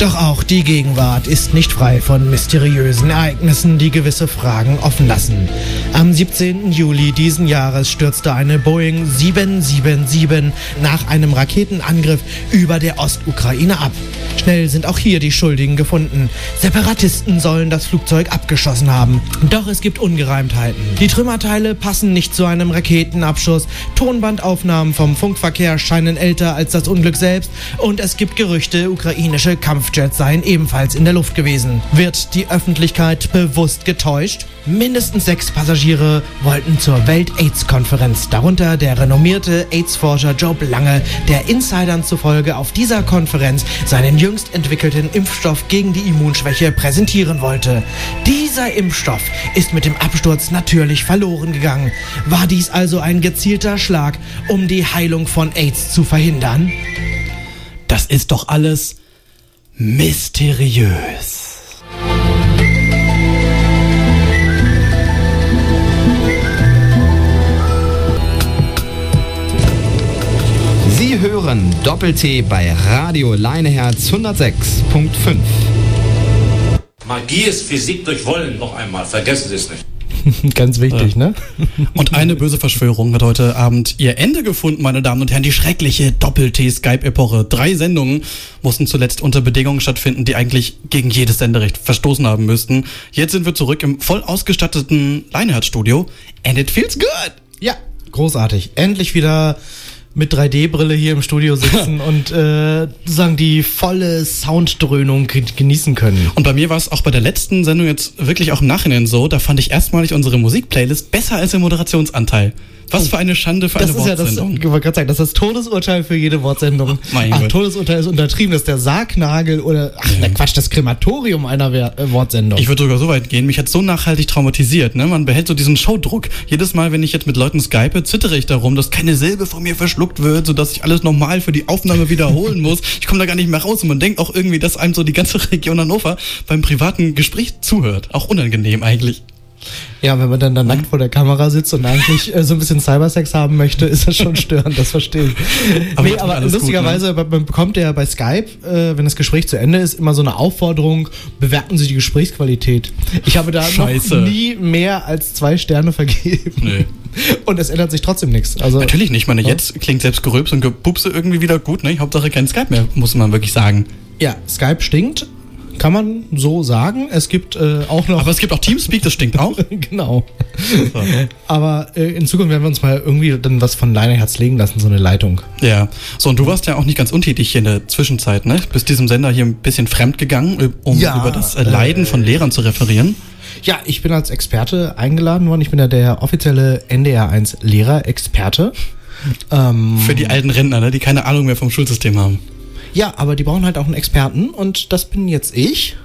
Doch auch die Gegenwart ist nicht frei von mysteriösen Ereignissen, die gewisse Fragen offen lassen. Am 17. Juli diesen Jahres stürzte eine Boeing 777 nach einem Raketenangriff über der Ostukraine ab. Schnell sind auch hier die Schuldigen gefunden. Separatisten sollen das Flugzeug abgeschossen haben. Doch es gibt Ungereimtheiten. Die Trümmerteile passen nicht zu einem Raketenabschuss. Tonbandaufnahmen vom Funkverkehr scheinen älter als das Unglück selbst. Und es gibt Gerüchte, ukrainische Kampfjets seien ebenfalls in der Luft gewesen. Wird die Öffentlichkeit bewusst getäuscht? Mindestens sechs Passagiere wollten zur Welt-AIDS-Konferenz, darunter der renommierte AIDS-Forscher Job Lange, der Insidern zufolge auf dieser Konferenz seinen jüngst entwickelten Impfstoff gegen die Immunschwäche präsentieren wollte. Dieser Impfstoff ist mit dem Absturz natürlich verloren gegangen. War dies also ein gezielter Schlag, um die Heilung von AIDS zu verhindern? Das ist doch alles mysteriös. Sie hören Doppel-T bei Radio Leineherz 106.5. Magie ist Physik durch Wollen noch einmal. Vergessen Sie es nicht. [laughs] Ganz wichtig, ne? Und eine böse Verschwörung hat heute Abend ihr Ende gefunden, meine Damen und Herren. Die schreckliche Doppel-T-Skype-Epoche. Drei Sendungen mussten zuletzt unter Bedingungen stattfinden, die eigentlich gegen jedes Senderecht verstoßen haben müssten. Jetzt sind wir zurück im voll ausgestatteten Leinhardt-Studio. And it feels good! Ja, großartig. Endlich wieder mit 3D-Brille hier im Studio sitzen [laughs] und äh, sozusagen die volle Sounddröhnung genießen können. Und bei mir war es auch bei der letzten Sendung jetzt wirklich auch im Nachhinein so, da fand ich erstmalig unsere Musikplaylist besser als der Moderationsanteil. Was für eine Schande für das eine ist ja das, Wortsendung. ich wollte gerade sagen, das ist das Todesurteil für jede Wortsendung. Mein ach, Gott. Todesurteil ist untertrieben, das ist der Sargnagel oder, ach, na Quatsch, das Krematorium einer Wer äh, Wortsendung. Ich würde sogar so weit gehen, mich hat so nachhaltig traumatisiert. Ne? Man behält so diesen Showdruck. Jedes Mal, wenn ich jetzt mit Leuten skype, zittere ich darum, dass keine Silbe von mir verschluckt wird, sodass ich alles nochmal für die Aufnahme wiederholen [laughs] muss. Ich komme da gar nicht mehr raus und man denkt auch irgendwie, dass einem so die ganze [laughs] Region Hannover beim privaten Gespräch zuhört. Auch unangenehm eigentlich. Ja, wenn man dann da nackt vor der Kamera sitzt und eigentlich äh, so ein bisschen Cybersex haben möchte, ist das schon [laughs] störend, das verstehe ich. Aber nee, aber gut, lustigerweise man man bekommt ja bei Skype, äh, wenn das Gespräch zu Ende ist, immer so eine Aufforderung, bewerten Sie die Gesprächsqualität. Ich habe da Scheiße. noch nie mehr als zwei Sterne vergeben. Nee. Und es ändert sich trotzdem nichts. Also, Natürlich nicht. Ich meine, jetzt klingt selbst Gerülps und Gepupse irgendwie wieder gut. Ne? Hauptsache kein Skype mehr, muss man wirklich sagen. Ja, Skype stinkt, kann man so sagen. Es gibt äh, auch noch. Aber es gibt auch Teamspeak, das stinkt auch. [laughs] genau. Aber äh, in Zukunft werden wir uns mal irgendwie dann was von Leineherz legen lassen, so eine Leitung. Ja, so und du warst ja auch nicht ganz untätig hier in der Zwischenzeit, ne? Bist diesem Sender hier ein bisschen fremd gegangen, um Ja, über das äh, Leiden von Lehrern zu referieren. Ja, ich bin als Experte eingeladen worden. Ich bin ja der offizielle NDR1 Lehrerexperte. Ähm, Für die alten Rentner, ne? die keine Ahnung mehr vom Schulsystem haben. Ja, aber die brauchen halt auch einen Experten und das bin jetzt ich.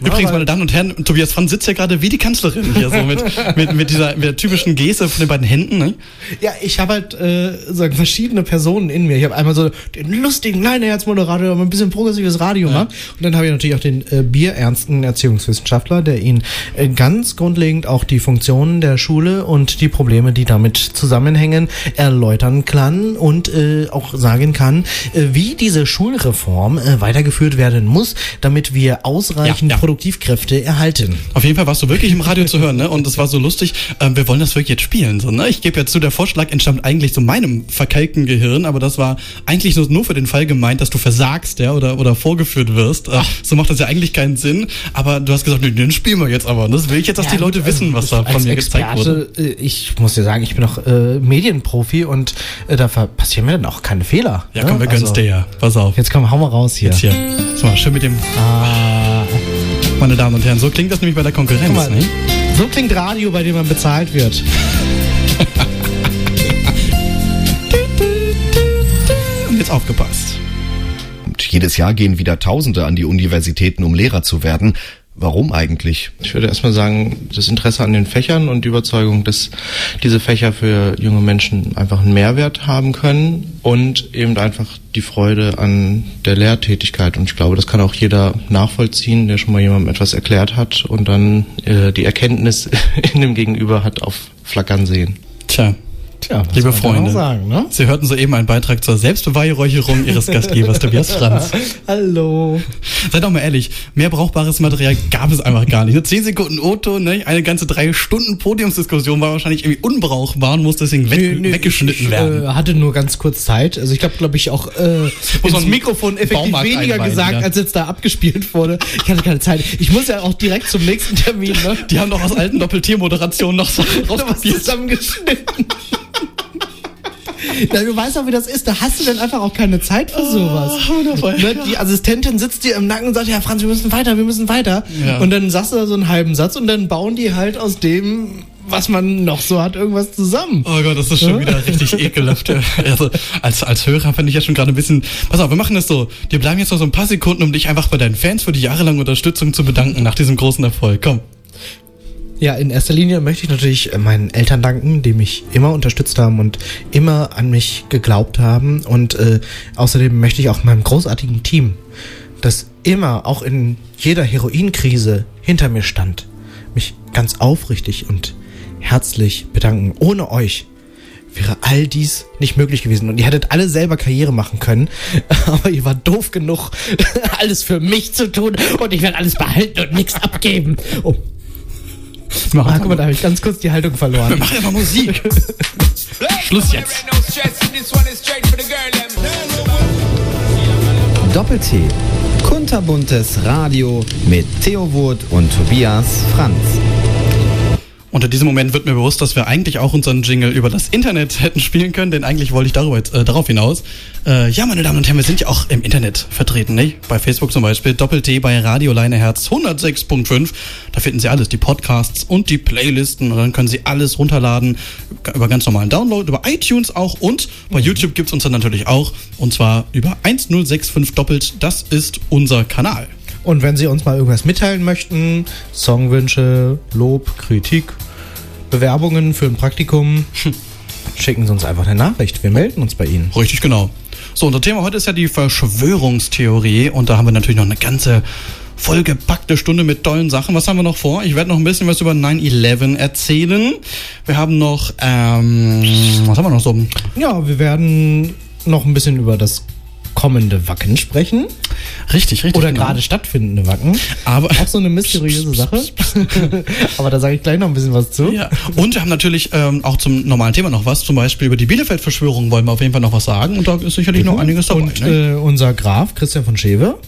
Übrigens, meine Damen und Herren, Tobias Franz sitzt ja gerade wie die Kanzlerin hier so mit, [laughs] mit, mit, dieser, mit der typischen Geste von den beiden Händen. Ne? Ja, ich habe halt äh, so verschiedene Personen in mir. Ich habe einmal so den lustigen Leineherz-Moderator, der mal ein bisschen progressives Radio macht. Und dann habe ich natürlich auch den äh, bierernsten Erziehungswissenschaftler, der Ihnen äh, ganz grundlegend auch die Funktionen der Schule und die Probleme, die damit zusammenhängen, erläutern kann und äh, auch sagen kann, äh, wie diese Schulreform Reform äh, weitergeführt werden muss, damit wir ausreichend Ja, ja. Produktivkräfte erhalten. Auf jeden Fall warst du wirklich im Radio zu hören, ne? Und es war so lustig. Ähm, wir wollen das wirklich jetzt spielen, so, ne? Ich gebe ja zu, der Vorschlag entstammt eigentlich so meinem verkalkten Gehirn, aber das war eigentlich nur, nur für den Fall gemeint, dass du versagst, ja, oder, oder vorgeführt wirst. Äh, so macht das ja eigentlich keinen Sinn. Aber du hast gesagt, nee, den spielen wir jetzt aber. Und Das will ich jetzt, dass die Leute wissen, was da von also Als mir gezeigt wurde. Experte, äh, Ich muss dir sagen, ich bin auch äh, Medienprofi und äh, da passieren mir dann auch keine Fehler. Ja, komm, wir gönnen's Also, dir ja. Pass auf. Jetzt komm, hau mal raus hier. Jetzt hier. So, mal schön mit dem. Ah, Meine Damen und Herren, so klingt das nämlich bei der Konkurrenz, mal, ne? so klingt Radio, bei dem man bezahlt wird. [laughs] Und jetzt aufgepasst. Und jedes Jahr gehen wieder Tausende an die Universitäten, um Lehrer zu werden. Warum eigentlich? Ich würde erstmal sagen, das Interesse an den Fächern und die Überzeugung, dass diese Fächer für junge Menschen einfach einen Mehrwert haben können und eben einfach die Freude an der Lehrtätigkeit. Und ich glaube, das kann auch jeder nachvollziehen, der schon mal jemandem etwas erklärt hat und dann äh, die Erkenntnis [laughs] in dem Gegenüber hat auf Flackern sehen. Tja. Tja, Liebe Freunde, sagen, ne? Sie hörten soeben einen Beitrag zur Selbstbeweihräucherung Ihres Gastgebers Tobias Franz. [laughs] Hallo. Seid doch mal ehrlich, mehr brauchbares Material gab es einfach gar nicht. Nur 10 Sekunden Otto, ne? eine ganze drei Stunden Podiumsdiskussion war wahrscheinlich irgendwie unbrauchbar und muss deswegen weg, Nö, nö, weggeschnitten ich, werden. Äh, hatte nur ganz kurz Zeit. Also ich habe, glaube ich, auch äh, ins man Mikrofon effektiv Baumarkt weniger gesagt, ja. als jetzt da abgespielt wurde. Ich hatte keine Zeit. Ich muss ja auch direkt zum nächsten Termin, ne? Die haben doch aus alten Doppel-T-Moderationen noch Sachen [laughs] was rauskopiert. zusammengeschnitten. Na, du weißt auch, wie das ist. Da hast du dann einfach auch keine Zeit für sowas. wundervoll. Ne? Die Assistentin sitzt dir im Nacken und sagt, ja, Franz, wir müssen weiter, wir müssen weiter. Ja. Und dann sagst du da so einen halben Satz und dann bauen die halt aus dem, was man noch so hat, irgendwas zusammen. Oh Gott, das ist schon wieder richtig ekelhaft. ja. [laughs] Also, als, als Hörer fand ich ja schon gerade ein bisschen. Pass auf, wir machen das so. Wir bleiben jetzt noch so ein paar Sekunden, um dich einfach bei deinen Fans für die jahrelange Unterstützung zu bedanken nach diesem großen Erfolg. Komm. Ja, in erster Linie möchte ich natürlich äh, meinen Eltern danken, die mich immer unterstützt haben und immer an mich geglaubt haben. Und äh, außerdem möchte ich auch meinem großartigen Team, das immer, auch in jeder Heroinkrise hinter mir stand, mich ganz aufrichtig und herzlich bedanken. Ohne euch wäre all dies nicht möglich gewesen. Und ihr hättet alle selber Karriere machen können, [laughs] aber ihr wart doof genug, [laughs] alles für mich zu tun und ich werde alles behalten und nichts abgeben. [laughs] Oh. Ah, guck mal, da habe ich ganz kurz die Haltung Wir verloren. machen einfach Musik. [laughs] Schluss jetzt. Doppel-T. Kunterbuntes Radio mit Theo Wurt und Tobias Franz. Und in diesem Moment wird mir bewusst, dass wir eigentlich auch unseren Jingle über das Internet [laughs] hätten spielen können, denn eigentlich wollte ich darüber jetzt, äh, darauf hinaus. Äh, ja, meine Damen und Herren, wir sind ja auch im Internet vertreten, nicht? Bei Facebook zum Beispiel, Doppel-T bei Radio Leineherz 106.5. Da finden Sie alles, die Podcasts und die Playlisten und dann können Sie alles runterladen über ganz normalen Download, über iTunes auch und bei YouTube gibt's uns dann natürlich auch und zwar über 1065 doppelt. Das ist unser Kanal. Und wenn Sie uns mal irgendwas mitteilen möchten, Songwünsche, Lob, Kritik, Bewerbungen für ein Praktikum, [laughs] schicken Sie uns einfach eine Nachricht. Wir melden uns bei Ihnen. Richtig, genau. So, unser Thema heute ist ja die Verschwörungstheorie und da haben wir natürlich noch eine ganze vollgepackte Stunde mit tollen Sachen. Was haben wir noch vor? Ich werde noch ein bisschen was über 9-11 erzählen. Wir haben noch, ähm, was haben wir noch so? Ja, wir werden noch ein bisschen über das kommende Wacken sprechen. Richtig, richtig. Oder genau. gerade stattfindende Wacken. Aber Auch so eine mysteriöse Sache. [laughs] Aber da sage ich gleich noch ein bisschen was zu. Ja, und wir haben natürlich ähm, auch zum normalen Thema noch was. Zum Beispiel über die Bielefeld-Verschwörung wollen wir auf jeden Fall noch was sagen. Und da ist sicherlich noch einiges dabei. Und ne? äh, unser Graf, Christian von Schewe.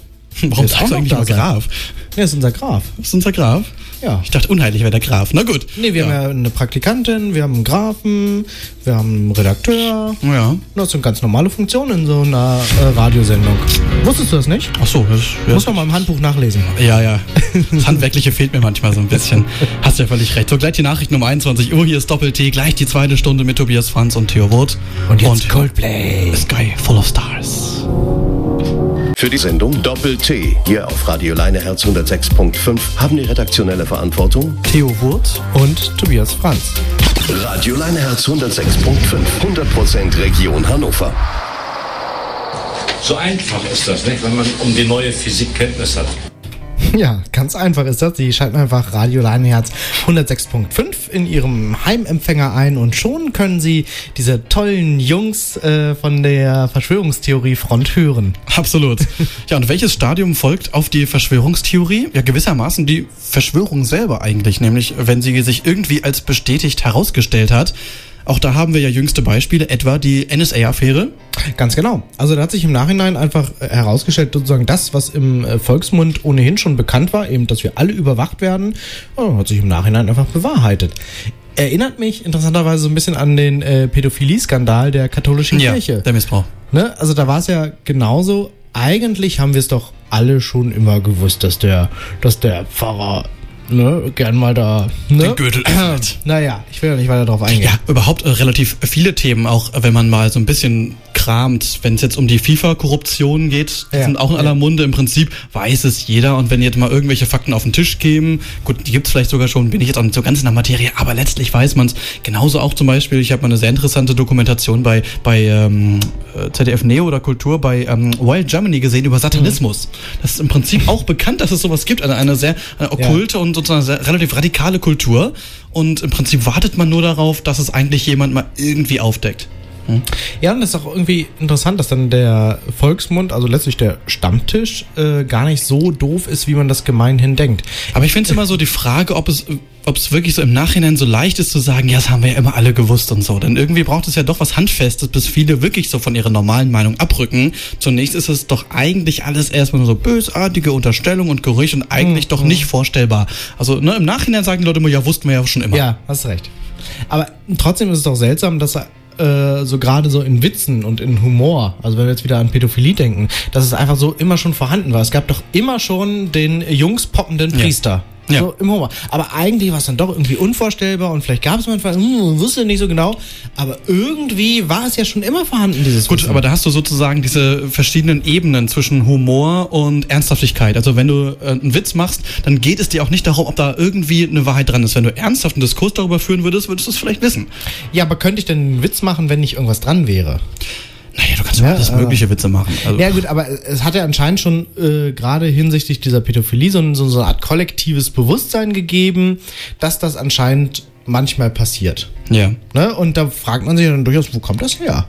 Warum sagst du eigentlich da. Graf? Ja, ist unser Graf. Das ist unser Graf? Ja. Ich dachte, unheilig wäre der Graf. Na gut. Nee, wir haben ja eine Praktikantin, wir haben einen Grafen, wir haben einen Redakteur. Ja. Das sind ganz normale Funktionen in so einer äh, Radiosendung. Wusstest du das nicht? Ach so, das, ja. Muss man mal im Handbuch nachlesen. Ja, ja. Das Handwerkliche fehlt mir manchmal so ein bisschen. Hast ja völlig recht. So, gleich die Nachrichten um 21 Uhr. Hier ist Doppel-T. Gleich die zweite Stunde mit Tobias Franz und Theo Wurt. Und jetzt Coldplay. The Sky Full of Stars. Für die Sendung Doppel-T hier auf Radio Leineherz 106.5 haben die redaktionelle Verantwortung Theo Wurt und Tobias Franz. Radio Leineherz 106.5, 100% Region Hannover. So einfach ist das, nicht? wenn man um die neue Physik Kenntnis hat. [laughs] Ja, ganz einfach ist das. Sie schalten einfach Radio Leineherz 106.5 in Ihrem Heimempfänger ein und schon können Sie diese tollen Jungs äh, von der Verschwörungstheorie-Front hören. Absolut. [laughs] Ja, und welches Stadium folgt auf die Verschwörungstheorie? Ja, gewissermaßen die Verschwörung selber eigentlich, nämlich wenn sie sich irgendwie als bestätigt herausgestellt hat. Auch da haben wir ja jüngste Beispiele, etwa die NSA-Affäre. Ganz genau. Also da hat sich im Nachhinein einfach äh, herausgestellt, sozusagen das, was im äh, Volksmund ohnehin schon bekannt war, eben, dass wir alle überwacht werden, oh, hat sich im Nachhinein einfach bewahrheitet. Erinnert mich interessanterweise so ein bisschen an den äh, Pädophilie-Skandal der katholischen Ja, Kirche. der Missbrauch. Ne? Also da war es ja genauso. Eigentlich haben wir es doch alle schon immer gewusst, dass der, dass der Pfarrer ne, gern mal da ne? Den Gürtel öffnet. [clears throat] Naja, ich will ja nicht weiter darauf eingehen. Ja, überhaupt äh, relativ viele Themen, auch wenn man mal so ein bisschen kramt, wenn es jetzt um die FIFA-Korruption geht, die Ja, sind auch in aller ja. Munde. Im Prinzip weiß es jeder und wenn jetzt mal irgendwelche Fakten auf den Tisch kämen, gut, die gibt's vielleicht sogar schon, bin ich jetzt auch nicht so ganz in der Materie, aber letztlich weiß man es. Genauso auch zum Beispiel, ich habe mal eine sehr interessante Dokumentation bei, bei ähm, äh, ZDF Neo oder Kultur bei ähm, Wild Germany gesehen über Satanismus. Das ist im Prinzip auch bekannt, dass es sowas gibt, eine, eine sehr eine okkulte und sozusagen sehr, relativ radikale Kultur. Und im Prinzip wartet man nur darauf, dass es eigentlich jemand mal irgendwie aufdeckt. Hm? Ja, und das ist auch irgendwie interessant, dass dann der Volksmund, also letztlich der Stammtisch, äh, gar nicht so doof ist, wie man das gemeinhin denkt. Aber ich finde es immer so die Frage, ob es, ob es wirklich so im Nachhinein so leicht ist zu sagen, ja, das haben wir ja immer alle gewusst und so. Denn irgendwie braucht es ja doch was Handfestes, bis viele wirklich so von ihrer normalen Meinung abrücken. Zunächst ist es doch eigentlich alles erstmal nur so bösartige Unterstellung und Gerüche und eigentlich doch nicht vorstellbar. Also ne, im Nachhinein sagen die Leute immer, ja, wussten wir ja schon immer. Ja, hast recht. Aber trotzdem ist es doch seltsam, dass er äh, so gerade so in Witzen und in Humor, also wenn wir jetzt wieder an Pädophilie denken, dass es einfach so immer schon vorhanden war. Es gab doch immer schon den jungspoppenden Priester. Ja. So im Humor. Aber eigentlich war es dann doch irgendwie unvorstellbar und vielleicht gab es manchmal, hm, wusste nicht so genau, aber irgendwie war es ja schon immer vorhanden, dieses Gut, Wissen. aber da hast du sozusagen diese verschiedenen Ebenen zwischen Humor und Ernsthaftigkeit. Also wenn du äh, einen Witz machst, dann geht es dir auch nicht darum, ob da irgendwie eine Wahrheit dran ist. Wenn du ernsthaft einen Diskurs darüber führen würdest, würdest du es vielleicht wissen. Ja, aber könnte ich denn einen Witz machen, wenn nicht irgendwas dran wäre? Naja, du kannst ja, alles mögliche Witze machen. Also, Ja gut, aber es hat ja anscheinend schon äh, gerade hinsichtlich dieser Pädophilie so, so, eine Art kollektives Bewusstsein gegeben, dass das anscheinend manchmal passiert. ja. Ne? Und da fragt man sich dann durchaus, wo kommt das her?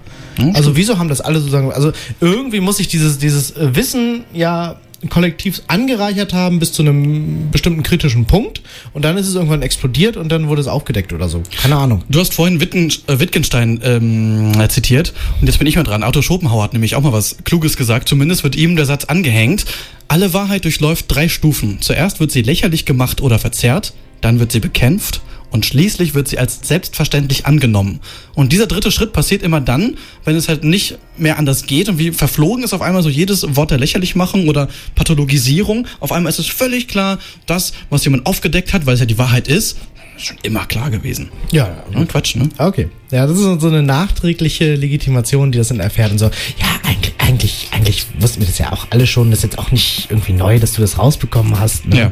Also wieso haben das alle sozusagen, also irgendwie muss sich dieses, dieses Wissen ja kollektiv angereichert haben bis zu einem bestimmten kritischen Punkt und dann ist es irgendwann explodiert und dann wurde es aufgedeckt oder so. Keine Ahnung. Du hast vorhin Witten, äh, Wittgenstein ähm, äh, zitiert und jetzt bin ich mal dran. Otto Schopenhauer hat nämlich auch mal was Kluges gesagt. Zumindest wird ihm der Satz angehängt. Alle Wahrheit durchläuft drei Stufen. Zuerst wird sie lächerlich gemacht oder verzerrt, dann wird sie bekämpft und schließlich wird sie als selbstverständlich angenommen. Und dieser dritte Schritt passiert immer dann, wenn es halt nicht mehr anders geht und wie verflogen ist auf einmal so jedes Wort der Lächerlichmachung oder Pathologisierung. Auf einmal ist es völlig klar, das, was jemand aufgedeckt hat, weil es ja die Wahrheit ist, ist schon immer klar gewesen. Ja, Ja, Quatsch, ne? Okay. Ja, das ist so eine nachträgliche Legitimation, die das dann erfährt und so. Ja, eigentlich, eigentlich, eigentlich wussten wir das ja auch alle schon. Das ist jetzt auch nicht irgendwie neu, dass du das rausbekommen hast. Ne? Ja.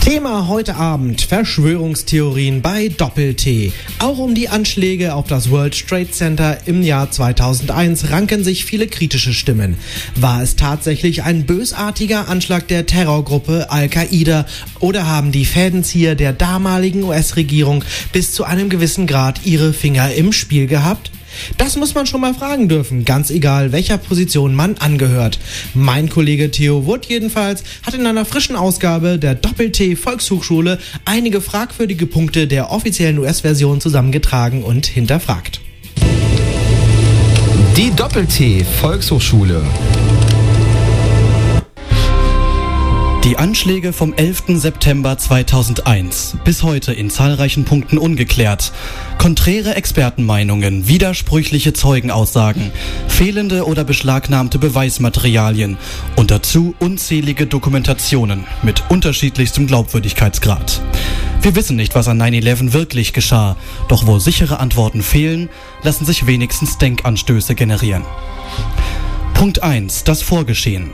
Thema heute Abend: Verschwörungstheorien bei Doppel-T. Auch um die Anschläge auf das World Trade Center im Jahr 2001 ranken sich viele kritische Stimmen. War es tatsächlich ein bösartiger Anschlag der Terrorgruppe Al-Qaida oder haben die Fädenzieher der damaligen US-Regierung bis zu einem gewissen Grad ihre Finger im Spiel gehabt? Das muss man schon mal fragen dürfen, ganz egal, welcher Position man angehört. Mein Kollege Theo Wood jedenfalls hat in einer frischen Ausgabe der Doppel-T Volkshochschule einige fragwürdige Punkte der offiziellen US-Version zusammengetragen und hinterfragt. Die Doppel-T Volkshochschule. Die Anschläge vom 11. September 2001, bis heute in zahlreichen Punkten ungeklärt. Konträre Expertenmeinungen, widersprüchliche Zeugenaussagen, fehlende oder beschlagnahmte Beweismaterialien und dazu unzählige Dokumentationen mit unterschiedlichstem Glaubwürdigkeitsgrad. Wir wissen nicht, was an 9-11 wirklich geschah, doch wo sichere Antworten fehlen, lassen sich wenigstens Denkanstöße generieren. Punkt 1. Das Vorgeschehen.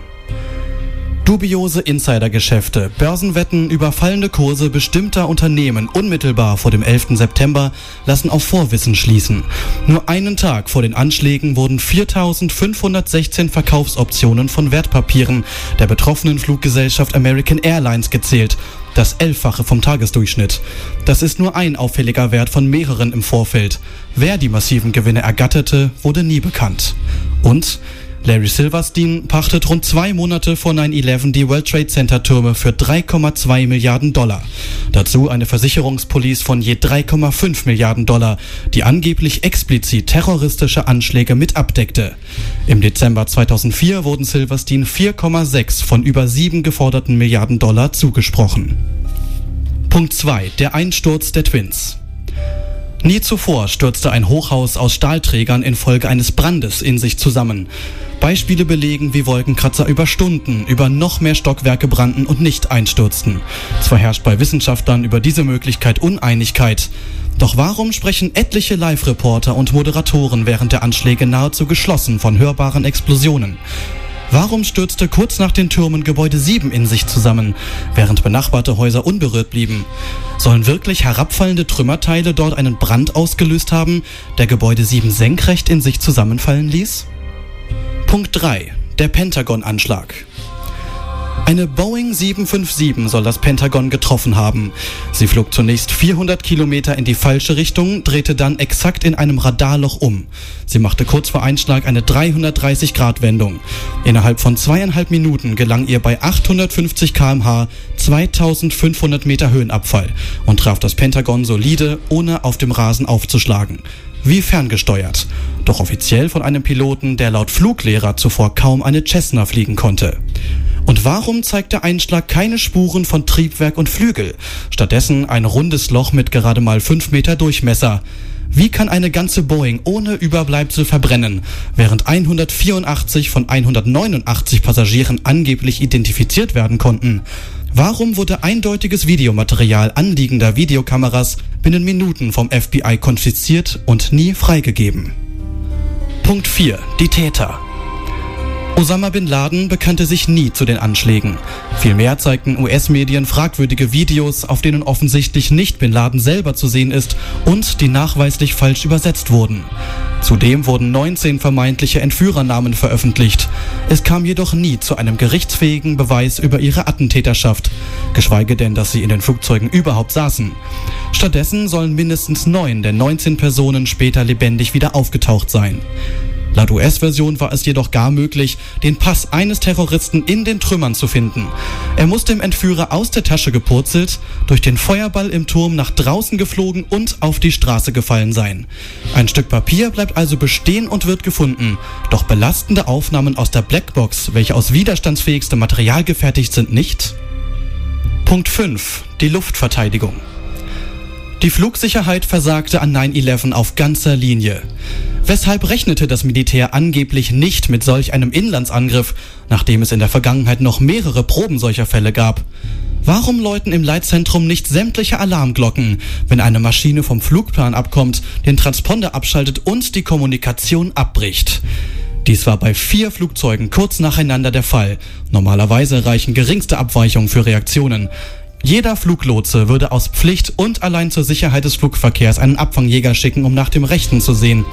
Dubiose Insidergeschäfte, Börsenwetten, überfallene Kurse bestimmter Unternehmen unmittelbar vor dem 11. September lassen auf Vorwissen schließen. Nur einen Tag vor den Anschlägen wurden 4516 Verkaufsoptionen von Wertpapieren der betroffenen Fluggesellschaft American Airlines gezählt. Das Elffache vom Tagesdurchschnitt. Das ist nur ein auffälliger Wert von mehreren im Vorfeld. Wer die massiven Gewinne ergatterte, wurde nie bekannt. Und Larry Silverstein pachtet rund zwei Monate vor 9-11 die World Trade Center Türme für 3,2 Milliarden Dollar. Dazu eine Versicherungspolice von je 3,5 Milliarden Dollar, die angeblich explizit terroristische Anschläge mit abdeckte. Im Dezember 2004 wurden Silverstein 4,6 von über 7 geforderten Milliarden Dollar zugesprochen. Punkt 2. Der Einsturz der Twins. Nie zuvor stürzte ein Hochhaus aus Stahlträgern infolge eines Brandes in sich zusammen. Beispiele belegen, wie Wolkenkratzer über Stunden über noch mehr Stockwerke brannten und nicht einstürzten. Zwar herrscht bei Wissenschaftlern über diese Möglichkeit Uneinigkeit. Doch warum sprechen etliche Live-Reporter und Moderatoren während der Anschläge nahezu geschlossen von hörbaren Explosionen? Warum stürzte kurz nach den Türmen Gebäude 7 in sich zusammen, während benachbarte Häuser unberührt blieben? Sollen wirklich herabfallende Trümmerteile dort einen Brand ausgelöst haben, der Gebäude 7 senkrecht in sich zusammenfallen ließ? Punkt 3. Der Pentagon-Anschlag. Eine Boeing 757 soll das Pentagon getroffen haben. Sie flog zunächst 400 Kilometer in die falsche Richtung, drehte dann exakt in einem Radarloch um. Sie machte kurz vor Einschlag eine 330-Grad-Wendung. Innerhalb von zweieinhalb Minuten gelang ihr bei 850 kmh 2500 Meter Höhenabfall und traf das Pentagon solide, ohne auf dem Rasen aufzuschlagen wie ferngesteuert. Doch offiziell von einem Piloten, der laut Fluglehrer zuvor kaum eine Cessna fliegen konnte. Und warum zeigt der Einschlag keine Spuren von Triebwerk und Flügel? Stattdessen ein rundes Loch mit gerade mal 5 Meter Durchmesser. Wie kann eine ganze Boeing ohne Überbleibsel verbrennen, während 184 von 189 Passagieren angeblich identifiziert werden konnten? Warum wurde eindeutiges Videomaterial anliegender Videokameras binnen Minuten vom FBI konfisziert und nie freigegeben? Punkt 4. Die Täter. Osama bin Laden bekannte sich nie zu den Anschlägen. Vielmehr zeigten US-Medien fragwürdige Videos, auf denen offensichtlich nicht bin Laden selber zu sehen ist und die nachweislich falsch übersetzt wurden. Zudem wurden 19 vermeintliche Entführernamen veröffentlicht. Es kam jedoch nie zu einem gerichtsfähigen Beweis über ihre Attentäterschaft, geschweige denn, dass sie in den Flugzeugen überhaupt saßen. Stattdessen sollen mindestens neun der 19 Personen später lebendig wieder aufgetaucht sein. Laut US-Version war es jedoch gar möglich, den Pass eines Terroristen in den Trümmern zu finden. Er muss dem Entführer aus der Tasche gepurzelt, durch den Feuerball im Turm nach draußen geflogen und auf die Straße gefallen sein. Ein Stück Papier bleibt also bestehen und wird gefunden, doch belastende Aufnahmen aus der Blackbox, welche aus widerstandsfähigstem Material gefertigt sind, nicht. Punkt 5. Die Luftverteidigung. Die Flugsicherheit versagte an 9-11 auf ganzer Linie. Weshalb rechnete das Militär angeblich nicht mit solch einem Inlandsangriff, nachdem es in der Vergangenheit noch mehrere Proben solcher Fälle gab? Warum läuten im Leitzentrum nicht sämtliche Alarmglocken, wenn eine Maschine vom Flugplan abkommt, den Transponder abschaltet und die Kommunikation abbricht? Dies war bei vier Flugzeugen kurz nacheinander der Fall. Normalerweise reichen geringste Abweichungen für Reaktionen. Jeder Fluglotse würde aus Pflicht und allein zur Sicherheit des Flugverkehrs einen Abfangjäger schicken, um nach dem Rechten zu sehen.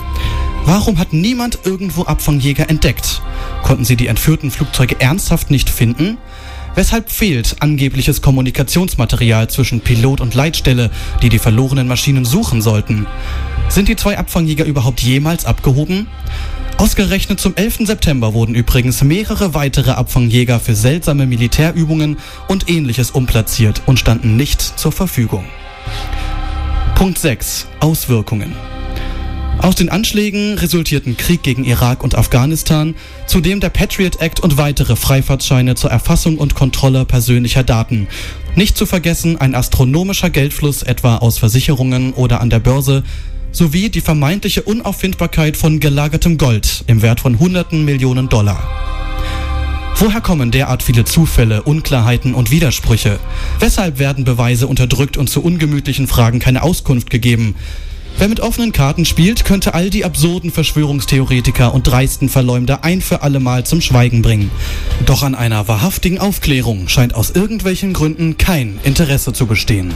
Warum hat niemand irgendwo Abfangjäger entdeckt? Konnten sie die entführten Flugzeuge ernsthaft nicht finden? Weshalb fehlt angebliches Kommunikationsmaterial zwischen Pilot und Leitstelle, die die verlorenen Maschinen suchen sollten? Sind die zwei Abfangjäger überhaupt jemals abgehoben? Ausgerechnet zum 11. September wurden übrigens mehrere weitere Abfangjäger für seltsame Militärübungen und ähnliches umplatziert und standen nicht zur Verfügung. Punkt 6. Auswirkungen. Aus den Anschlägen resultierten Krieg gegen Irak und Afghanistan, zudem der Patriot Act und weitere Freifahrtscheine zur Erfassung und Kontrolle persönlicher Daten. Nicht zu vergessen ein astronomischer Geldfluss etwa aus Versicherungen oder an der Börse, sowie die vermeintliche Unauffindbarkeit von gelagertem Gold im Wert von hunderten Millionen Dollar. Woher kommen derart viele Zufälle, Unklarheiten und Widersprüche? Weshalb werden Beweise unterdrückt und zu ungemütlichen Fragen keine Auskunft gegeben? Wer mit offenen Karten spielt, könnte all die absurden Verschwörungstheoretiker und dreisten Verleumder ein für alle Mal zum Schweigen bringen. Doch an einer wahrhaftigen Aufklärung scheint aus irgendwelchen Gründen kein Interesse zu bestehen.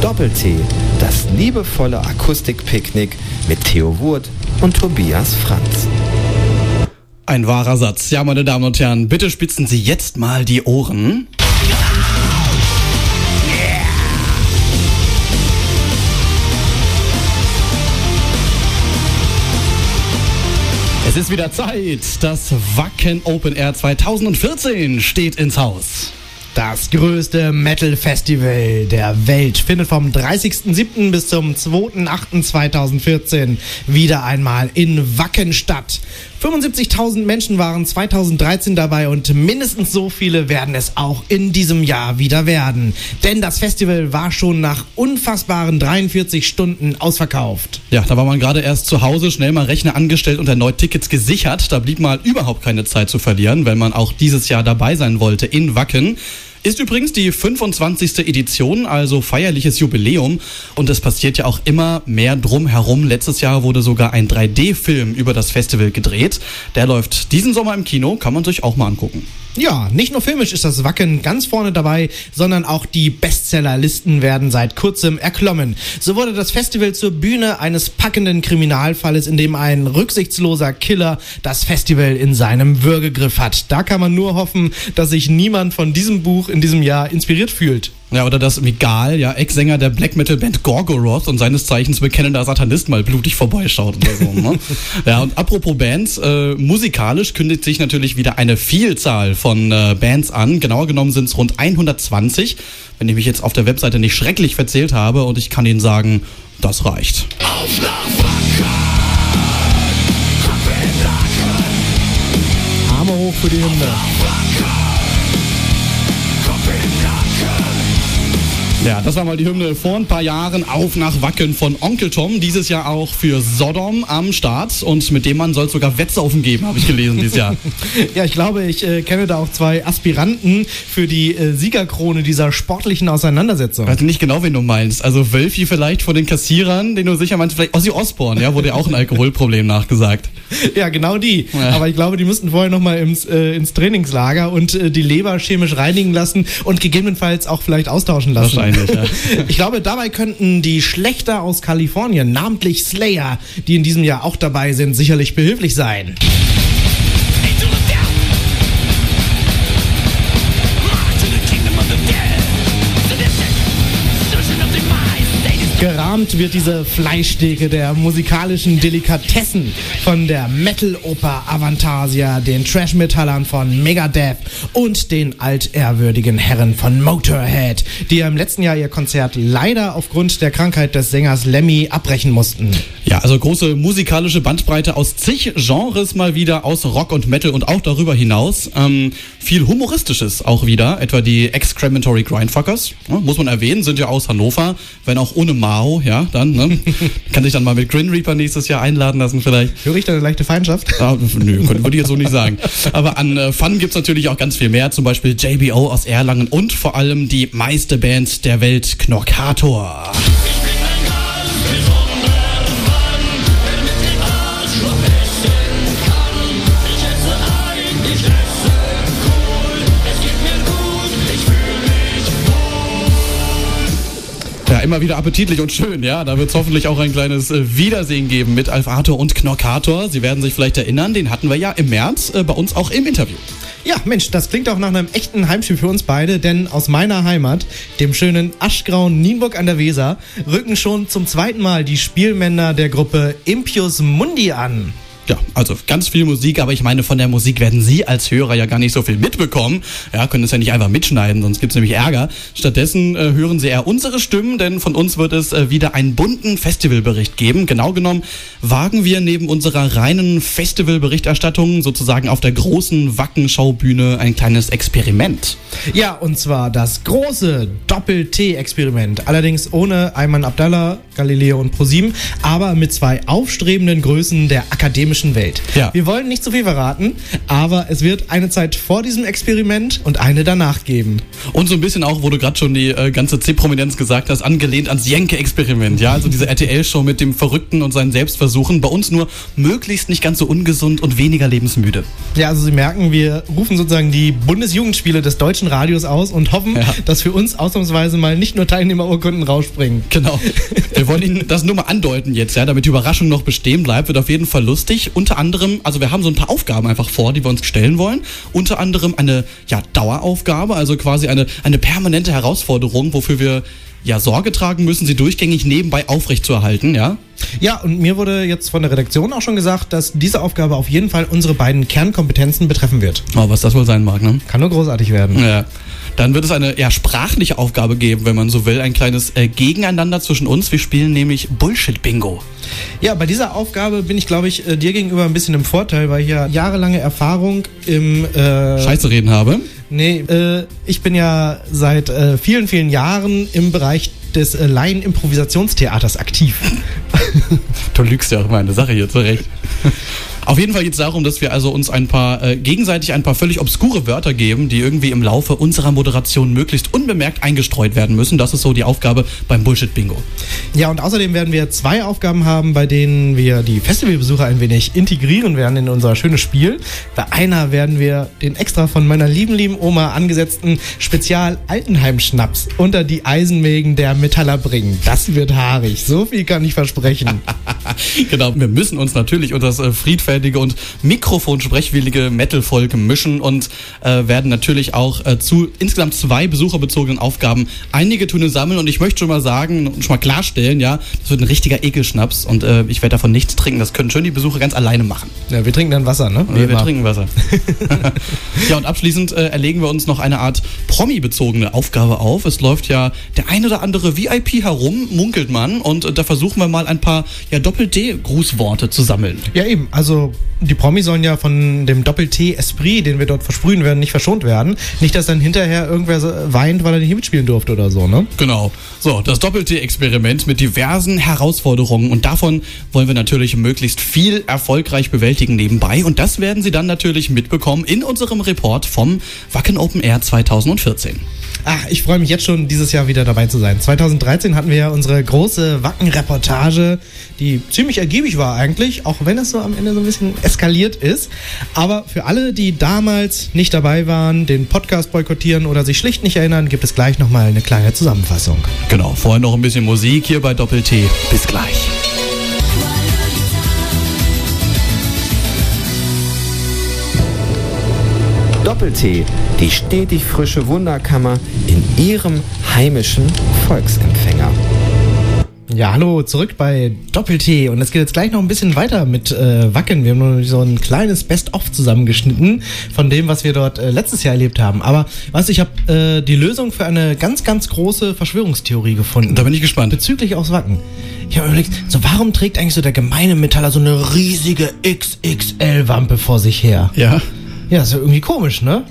Doppel-T, das liebevolle Akustikpicknick mit Theo Wurt und Tobias Franz. Ein wahrer Satz. Ja, meine Damen und Herren, bitte spitzen Sie jetzt mal die Ohren. Es ist wieder Zeit. Das Wacken Open Air 2014 steht ins Haus. Das größte Metal-Festival der Welt findet vom 30.07. bis zum 2.08.2014 wieder einmal in Wacken statt. 75.000 Menschen waren 2013 dabei und mindestens so viele werden es auch in diesem Jahr wieder werden. Denn das Festival war schon nach unfassbaren 43 Stunden ausverkauft. Ja, da war man gerade erst zu Hause, schnell mal Rechner angestellt und erneut Tickets gesichert. Da blieb mal überhaupt keine Zeit zu verlieren, wenn man auch dieses Jahr dabei sein wollte in Wacken. Ist übrigens die 25. Edition, also feierliches Jubiläum. Und es passiert ja auch immer mehr drumherum. Letztes Jahr wurde sogar ein 3D-Film über das Festival gedreht. Der läuft diesen Sommer im Kino, kann man sich auch mal angucken. Ja, nicht nur filmisch ist das Wacken ganz vorne dabei, sondern auch die Bestsellerlisten werden seit kurzem erklommen. So wurde das Festival zur Bühne eines packenden Kriminalfalles, in dem ein rücksichtsloser Killer das Festival in seinem Würgegriff hat. Da kann man nur hoffen, dass sich niemand von diesem Buch in diesem Jahr inspiriert fühlt. Ja, oder dass Migal, ja, Ex-Sänger der Black Metal Band Gorgoroth und seines Zeichens bekennender Satanist mal blutig vorbeischaut oder so. ne? [laughs] Ja, und apropos Bands, äh, musikalisch kündigt sich natürlich wieder eine Vielzahl von äh, Bands an. Genauer genommen sind es rund 120, wenn ich mich jetzt auf der Webseite nicht schrecklich verzählt habe und ich kann Ihnen sagen, das reicht. Arme hoch für die Hymne. Ja, das war mal die Hymne vor ein paar Jahren auf nach Wacken von Onkel Tom. Dieses Jahr auch für Sodom am Start. Und mit dem Mann soll es sogar Wettsaufen geben, habe ich gelesen dieses Jahr. [laughs] ja, ich glaube, ich äh, kenne da auch zwei Aspiranten für die äh, Siegerkrone dieser sportlichen Auseinandersetzung. Ich weiß nicht genau, wen du meinst. Also Wölfi vielleicht von den Kassierern, den du sicher meinst, vielleicht Ozzy Osbourne, ja, wurde ja auch ein Alkoholproblem nachgesagt. [laughs] Ja, genau die. Ja. Aber ich glaube, die müssten vorher nochmal ins, äh, ins Trainingslager und äh, die Leber chemisch reinigen lassen und gegebenenfalls auch vielleicht austauschen lassen. Wahrscheinlich, ja. [laughs] Ich glaube, dabei könnten die Schlechter aus Kalifornien, namentlich Slayer, die in diesem Jahr auch dabei sind, sicherlich behilflich sein. Gerahmt wird diese Fleischtheke der musikalischen Delikatessen von der Metal-Oper Avantasia, den Trash-Metallern von Megadeth und den altehrwürdigen Herren von Motorhead, die im letzten Jahr ihr Konzert leider aufgrund der Krankheit des Sängers Lemmy abbrechen mussten. Ja, also große musikalische Bandbreite aus zig Genres mal wieder, aus Rock und Metal und auch darüber hinaus. Ähm, viel Humoristisches auch wieder, etwa die Excrementory Grindfuckers, ja, muss man erwähnen, sind ja aus Hannover, wenn auch ohne Mao, ja, dann, ne? [laughs] Kann sich dann mal mit Grin Reaper nächstes Jahr einladen lassen vielleicht. Höre ich da eine leichte Feindschaft? Ah, nö, würde ich jetzt so nicht sagen. Aber an äh, Fun gibt's natürlich auch ganz viel mehr, zum Beispiel JBO aus Erlangen und vor allem die meiste Band der Welt, Knorkator. Ja, immer wieder appetitlich und schön, ja. Da wird es hoffentlich auch ein kleines äh, Wiedersehen geben mit Alf Arthur und Knorkator. Sie werden sich vielleicht erinnern, den hatten wir ja im März äh, bei uns auch im Interview. Ja, Mensch, das klingt auch nach einem echten Heimspiel für uns beide, denn aus meiner Heimat, dem schönen aschgrauen Nienburg an der Weser, rücken schon zum zweiten Mal die Spielmänner der Gruppe Impius Mundi an. Ja, also ganz viel Musik, aber ich meine, von der Musik werden Sie als Hörer ja gar nicht so viel mitbekommen. Ja, können es ja nicht einfach mitschneiden, sonst gibt's nämlich Ärger. Stattdessen äh, hören Sie eher unsere Stimmen, denn von uns wird es äh, wieder einen bunten Festivalbericht geben. Genau genommen wagen wir neben unserer reinen Festivalberichterstattung sozusagen auf der großen Wackenschaubühne ein kleines Experiment. Ja, und zwar das große Doppel-T-Experiment. Allerdings ohne Ayman Abdallah, Galileo und ProSieben, aber mit zwei aufstrebenden Größen der akademischen Welt. Ja. Wir wollen nicht zu viel verraten, aber es wird eine Zeit vor diesem Experiment und eine danach geben. Und so ein bisschen auch, wo du gerade schon die äh, ganze C-Prominenz gesagt hast, angelehnt ans Jenke-Experiment. Ja, also diese RTL-Show mit dem Verrückten und seinen Selbstversuchen. Bei uns nur möglichst nicht ganz so ungesund und weniger lebensmüde. Ja, also Sie merken, wir rufen sozusagen die Bundesjugendspiele des deutschen Radios aus und hoffen, Ja. dass für uns ausnahmsweise mal nicht nur Teilnehmerurkunden rausspringen. Genau. Wir wollen Ihnen das nur mal andeuten jetzt, ja, damit die Überraschung noch bestehen bleibt. Wird auf jeden Fall lustig. Unter anderem, also wir haben so ein paar Aufgaben einfach vor, die wir uns stellen wollen. Unter anderem eine ja, Daueraufgabe, also quasi eine, eine permanente Herausforderung, wofür wir ja Sorge tragen müssen, sie durchgängig nebenbei aufrechtzuerhalten, ja. Ja, und mir wurde jetzt von der Redaktion auch schon gesagt, dass diese Aufgabe auf jeden Fall unsere beiden Kernkompetenzen betreffen wird. Oh, was das wohl sein mag, ne? Kann nur großartig werden. Ja. Dann wird es eine ja, sprachliche Aufgabe geben, wenn man so will. Ein kleines äh, Gegeneinander zwischen uns. Wir spielen nämlich Bullshit-Bingo. Ja, bei dieser Aufgabe bin ich, glaube ich, äh, dir gegenüber ein bisschen im Vorteil, weil ich ja jahrelange Erfahrung im... Äh, Scheiße reden habe. Nee, äh, ich bin ja seit äh, vielen, vielen Jahren im Bereich des äh, Laien-Improvisationstheaters aktiv. [laughs] Du lügst ja auch meine Sache hier zurecht. Auf jeden Fall geht es darum, dass wir also uns ein paar äh, gegenseitig ein paar völlig obskure Wörter geben, die irgendwie im Laufe unserer Moderation möglichst unbemerkt eingestreut werden müssen. Das ist so die Aufgabe beim Bullshit-Bingo. Ja, und außerdem werden wir zwei Aufgaben haben, bei denen wir die Festivalbesucher ein wenig integrieren werden in unser schönes Spiel. Bei einer werden wir den extra von meiner lieben, lieben Oma angesetzten Spezial-Altenheim-Schnaps unter die Eisenmägen der Metaller bringen. Das wird haarig. So viel kann ich versprechen. [laughs] genau, wir müssen uns natürlich unter das äh, friedfertige und mikrofonsprechwillige Metal-Volk mischen und äh, werden natürlich auch äh, zu insgesamt zwei besucherbezogenen Aufgaben einige Töne sammeln. Und ich möchte schon mal sagen und schon mal klarstellen, ja, das wird ein richtiger Ekelschnaps und äh, ich werde davon nichts trinken. Das können schön die Besucher ganz alleine machen. Ja, wir trinken dann Wasser, ne? Wir, wir trinken Wasser. [laughs] [laughs] ja, und abschließend äh, erlegen wir uns noch eine Art Promi-bezogene Aufgabe auf. Es läuft ja der ein oder andere VIP herum, munkelt man, und äh, da versuchen wir mal ein paar ja, Doppel-D-Grußworte zu sammeln. Ja, eben. Also, die Promis sollen ja von dem Doppel-T-Esprit, den wir dort versprühen werden, nicht verschont werden. Nicht, dass dann hinterher irgendwer weint, weil er nicht mitspielen durfte oder so, ne? Genau. So, das Doppel-T-Experiment mit diversen Herausforderungen und davon wollen wir natürlich möglichst viel erfolgreich bewältigen nebenbei und das werden Sie dann natürlich mitbekommen in unserem Report vom Wacken Open Air 2014. Ah, ich freue mich jetzt schon, dieses Jahr wieder dabei zu sein. 2013 hatten wir ja unsere große Wacken-Reportage, die ziemlich ergiebig war eigentlich, auch wenn es so am Ende so ein bisschen eskaliert ist. Aber für alle, die damals nicht dabei waren, den Podcast boykottieren oder sich schlicht nicht erinnern, gibt es gleich nochmal eine kleine Zusammenfassung. Genau, vorher noch ein bisschen Musik hier bei Doppel-T. Bis gleich. Doppel-T, die stetig frische Wunderkammer in Ihrem heimischen Volksempfänger. Ja, hallo, zurück bei Doppel-T. Und es geht jetzt gleich noch ein bisschen weiter mit äh, Wacken. Wir haben nur so ein kleines Best-of zusammengeschnitten von dem, was wir dort äh, letztes Jahr erlebt haben. Aber weißt du, ich habe äh, die Lösung für eine ganz, ganz große Verschwörungstheorie gefunden. Da bin ich gespannt. Bezüglich aufs Wacken. Ich habe überlegt, so warum trägt eigentlich so der gemeine Metaller so eine riesige XXL-Wampe vor sich her? Ja. Ja, ist ja irgendwie komisch, ne?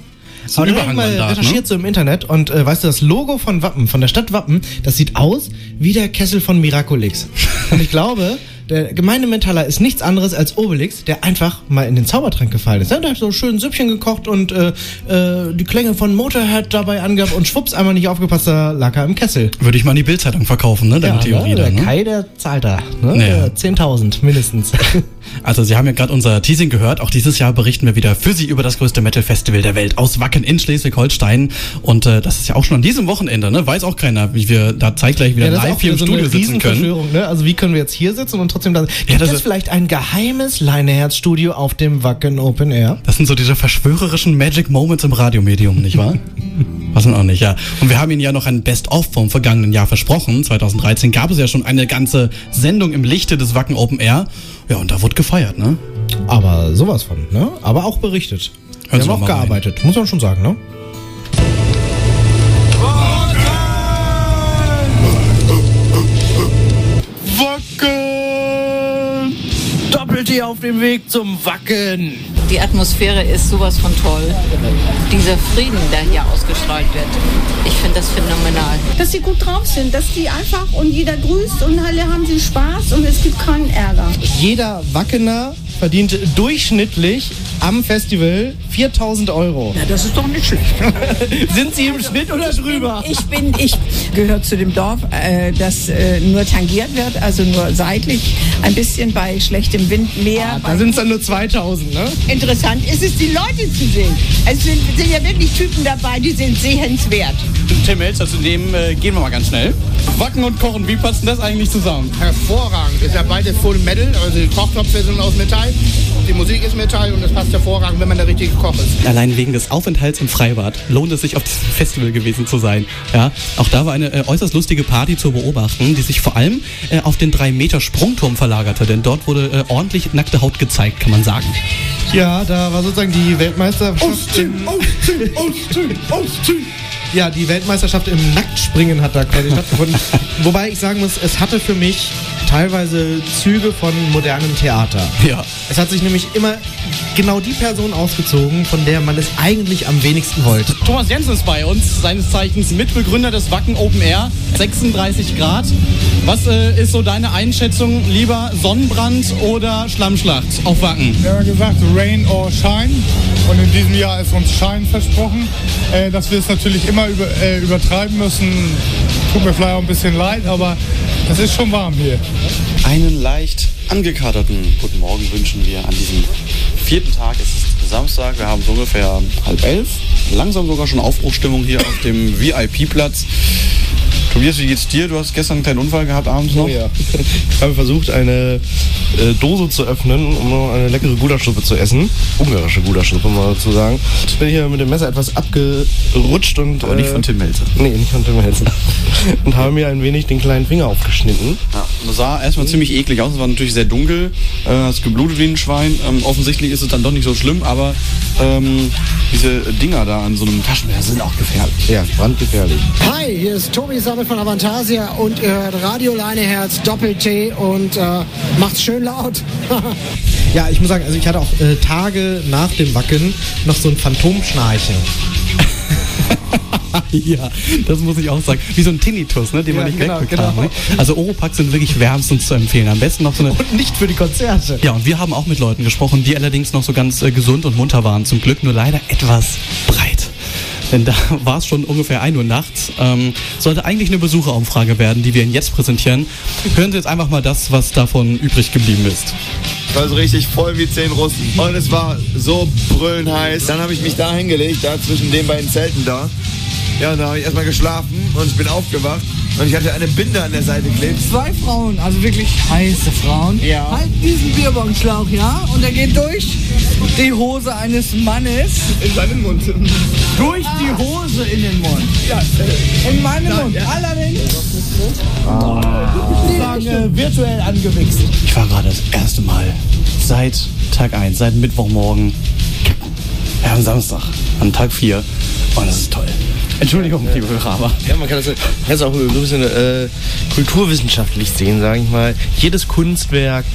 So Aber dann hab ich mal Überhangmandat, recherchiert ne? so im Internet und äh, weißt du, das Logo von Wappen, von der Stadt Wappen, das sieht aus wie der Kessel von Miraculix. [laughs] Und ich glaube, der gemeine Metaller ist nichts anderes als Obelix, der einfach mal in den Zaubertrank gefallen ist. Der hat so schön Süppchen gekocht und äh, äh, die Klänge von Motorhead dabei angab und schwupps, einmal nicht aufgepasst, da lag er im Kessel. Würde ich mal in die Bildzeitung verkaufen, ne? Deine Theorie ne? da, Der ne? Kai, der zahlt da. Ne? Ja. Äh, 10.000 mindestens. [laughs] Also Sie haben ja gerade unser Teasing gehört. Auch dieses Jahr berichten wir wieder für Sie über das größte Metal-Festival der Welt aus Wacken in Schleswig-Holstein. Und äh, das ist ja auch schon an diesem Wochenende, ne? Weiß auch keiner, wie wir da zeitgleich wieder Ja, live hier im so Studio sitzen können. Ne? Also wie können wir jetzt hier sitzen und trotzdem da Gibt Ja, das es ist- vielleicht ein geheimes Leineherz-Studio auf dem Wacken Open Air? Das sind so diese verschwörerischen Magic Moments im Radiomedium, nicht wahr? [laughs] Was denn auch nicht, ja. Und wir haben Ihnen ja noch ein Best-of vom vergangenen Jahr versprochen. 2013 gab es ja schon eine ganze Sendung im Lichte des Wacken Open Air. Ja, und da wurde gefeiert, ne? Aber sowas von, ne? Aber auch berichtet. Hören wir haben auch mal rein. gearbeitet, muss man schon sagen, ne? Sie auf dem Weg zum Wacken? Die Atmosphäre ist sowas von toll. Dieser Frieden, der hier ausgestrahlt wird. Ich finde das phänomenal. Dass sie gut drauf sind, dass die einfach und jeder grüßt und alle haben sie Spaß und es gibt keinen Ärger. Jeder Wackener verdient durchschnittlich am Festival 4000 Euro. Ja, das ist doch nicht schlecht. [laughs] Sind Sie im Schnitt oder drüber? Ich bin, ich gehöre zu dem Dorf, äh, das äh, nur tangiert wird, also nur seitlich, ein bisschen bei schlechtem Wind mehr. Ah, Da sind es dann nur 2000, ne? Interessant ist es, die Leute zu sehen. Es sind, sind ja wirklich Typen dabei, die sind sehenswert. Tim Melzer, zu dem äh, gehen wir mal ganz schnell. Wacken und Kochen, wie passt denn das eigentlich zusammen? Hervorragend. Ist ja beides Full Metal. Also die Kochtöpfe sind aus Metall, die Musik ist Metall und das passt hervorragend, wenn man der richtige Koch ist. Allein wegen des Aufenthalts im Freibad lohnt es sich, auf diesem Festival gewesen zu sein. Ja, auch da war eine äh, äußerst lustige Party zu beobachten, die sich vor allem äh, auf den 3-Meter-Sprungturm verlagerte, denn dort wurde äh, ordentlich nackte Haut gezeigt, kann man sagen. Ja, da war sozusagen die Weltmeisterschaft. Ausziehen, ausziehen, ausziehen, ausziehen. Ja, die Weltmeisterschaft im Nacktspringen hat da quasi stattgefunden. [laughs] Wobei ich sagen muss, es hatte für mich teilweise Züge von modernem Theater. Ja. Es hat sich nämlich immer genau die Person ausgezogen, von der man es eigentlich am wenigsten wollte. Thomas Jensen ist bei uns, seines Zeichens Mitbegründer des Wacken Open Air, 36 Grad. Was äh, ist so deine Einschätzung? Lieber Sonnenbrand oder Schlammschlacht auf Wacken? Wir haben gesagt, Rain or Shine. Und in diesem Jahr ist uns Shine versprochen. Äh, dass wir es natürlich immer über, äh, übertreiben müssen, tut mir vielleicht auch ein bisschen leid, aber es ist schon warm hier. Einen leicht angekaterten guten Morgen wünschen wir an diesem vierten Tag. Es ist Samstag, wir haben so ungefähr halb elf. Langsam sogar schon Aufbruchstimmung hier auf dem VIP-Platz. Tobias, wie geht's dir? Du hast gestern einen kleinen Unfall gehabt abends noch. Oh ja. [laughs] Ich habe versucht, eine äh, Dose zu öffnen, um noch eine leckere Gulaschsuppe zu essen. Ungarische Gulaschsuppe, mal dazu sagen. Ich bin hier mit dem Messer etwas abgerutscht und. Aber nicht von Tim Melzer. Nee, nicht von Tim Melzer. [laughs] und habe mir ein wenig den kleinen Finger aufgeschnitten. Ja, das sah erstmal ziemlich eklig aus. Es war natürlich sehr dunkel. Äh, hast geblutet wie ein Schwein. Ähm, offensichtlich ist es dann doch nicht so schlimm, aber ähm, diese Dinger da an so einem Taschenmesser sind auch gefährlich. Ja, brandgefährlich. Hi, hier ist Tobi Sammel von Avantasia und ihr hört Radio Leineherz Doppel-T und äh, macht's schön laut. [laughs] Ja, ich muss sagen, also ich hatte auch äh, Tage nach dem Wacken noch so ein Phantomschnarchen. [laughs] ja, das muss ich auch sagen. Wie so ein Tinnitus, ne, den Ja, man nicht genau, wegbekam. genau. Ne? Also Oropax sind wirklich wärmstens zu empfehlen. Am besten noch so eine... Und nicht für die Konzerte. Ja, und wir haben auch mit Leuten gesprochen, die allerdings noch so ganz äh, gesund und munter waren. Zum Glück nur leider etwas breit. Denn da [laughs] war es schon ungefähr 1 Uhr nachts. Ähm, sollte eigentlich eine Besucherumfrage werden, die wir Ihnen jetzt präsentieren. Hören Sie jetzt einfach mal das, was davon übrig geblieben ist. Ich war so richtig voll wie zehn Russen. Und es war so brüllend heiß. Dann habe ich mich da hingelegt, da zwischen den beiden Zelten da. Ja, und da habe ich erstmal geschlafen und ich bin aufgewacht. Und ich hatte eine Binde an der Seite geklebt. Zwei Frauen, also wirklich heiße Frauen, Ja. halten diesen Bierbonschlauch, ja, und er geht durch die Hose eines Mannes. In seinen Mund. Durch die Hose in den Mund. Ja, in meinen Mund. Allerdings. Sozusagen äh, virtuell angewichst. Ich war gerade das erste Mal seit Tag 1, seit Mittwochmorgen. Ja, am Samstag, an Tag 4. Und das ist toll. Entschuldigung, liebe Hörer, aber. Ja, man kann das, kann das auch so ein bisschen äh, kulturwissenschaftlich sehen, sage ich mal. Jedes Kunstwerk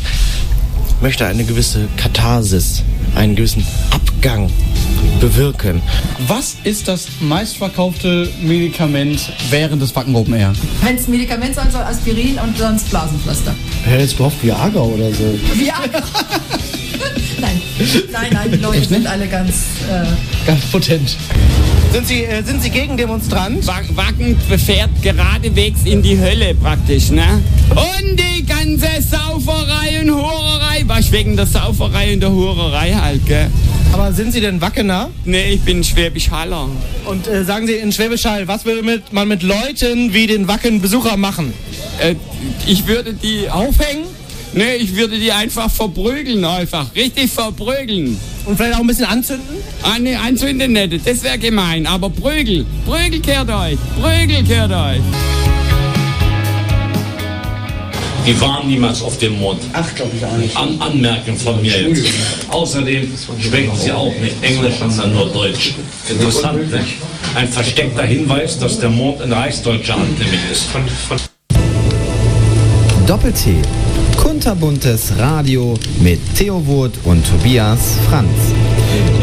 möchte eine gewisse Katharsis, einen gewissen Abgang bewirken. Was ist das meistverkaufte Medikament während des Wacken Open Air? Wenn es Medikament sein soll, Aspirin und sonst Blasenpflaster. Hätte jetzt gehofft, Viagra oder so. Viagra. [laughs] nein, nein, nein, die Leute sind alle ganz. Äh, Ganz potent. Sind Sie, äh, sind Sie gegen Demonstrant? Wacken fährt geradewegs in die Hölle praktisch, ne? Und die ganze Sauferei und Hurerei, was wegen der Sauferei und der Hurerei halt, gell? Aber sind Sie denn Wackener? Nee, ich bin Schwäbisch Haller. Und äh, sagen Sie in Schwäbisch Hall, was würde man mit Leuten wie den Wacken-Besucher machen? Äh, ich würde die aufhängen? Nee, ich würde die einfach verprügeln, einfach. Richtig verprügeln. Und vielleicht auch ein bisschen anzünden? Ah, nee, anzünden nicht, das wäre gemein. Aber Prügel, Prügel kehrt euch, Prügel kehrt euch. Die waren niemals auf dem Mond. Ach, glaube ich auch nicht. An Anmerken von mir jetzt. Außerdem sprechen sie auch nicht Englisch, sondern nur Deutsch. Interessant, nicht? Ein versteckter Hinweis, dass der Mond in reichsdeutscher Hand nämlich ist. Doppel-T. Kunterbuntes Radio mit Theo Wurt und Tobias Franz.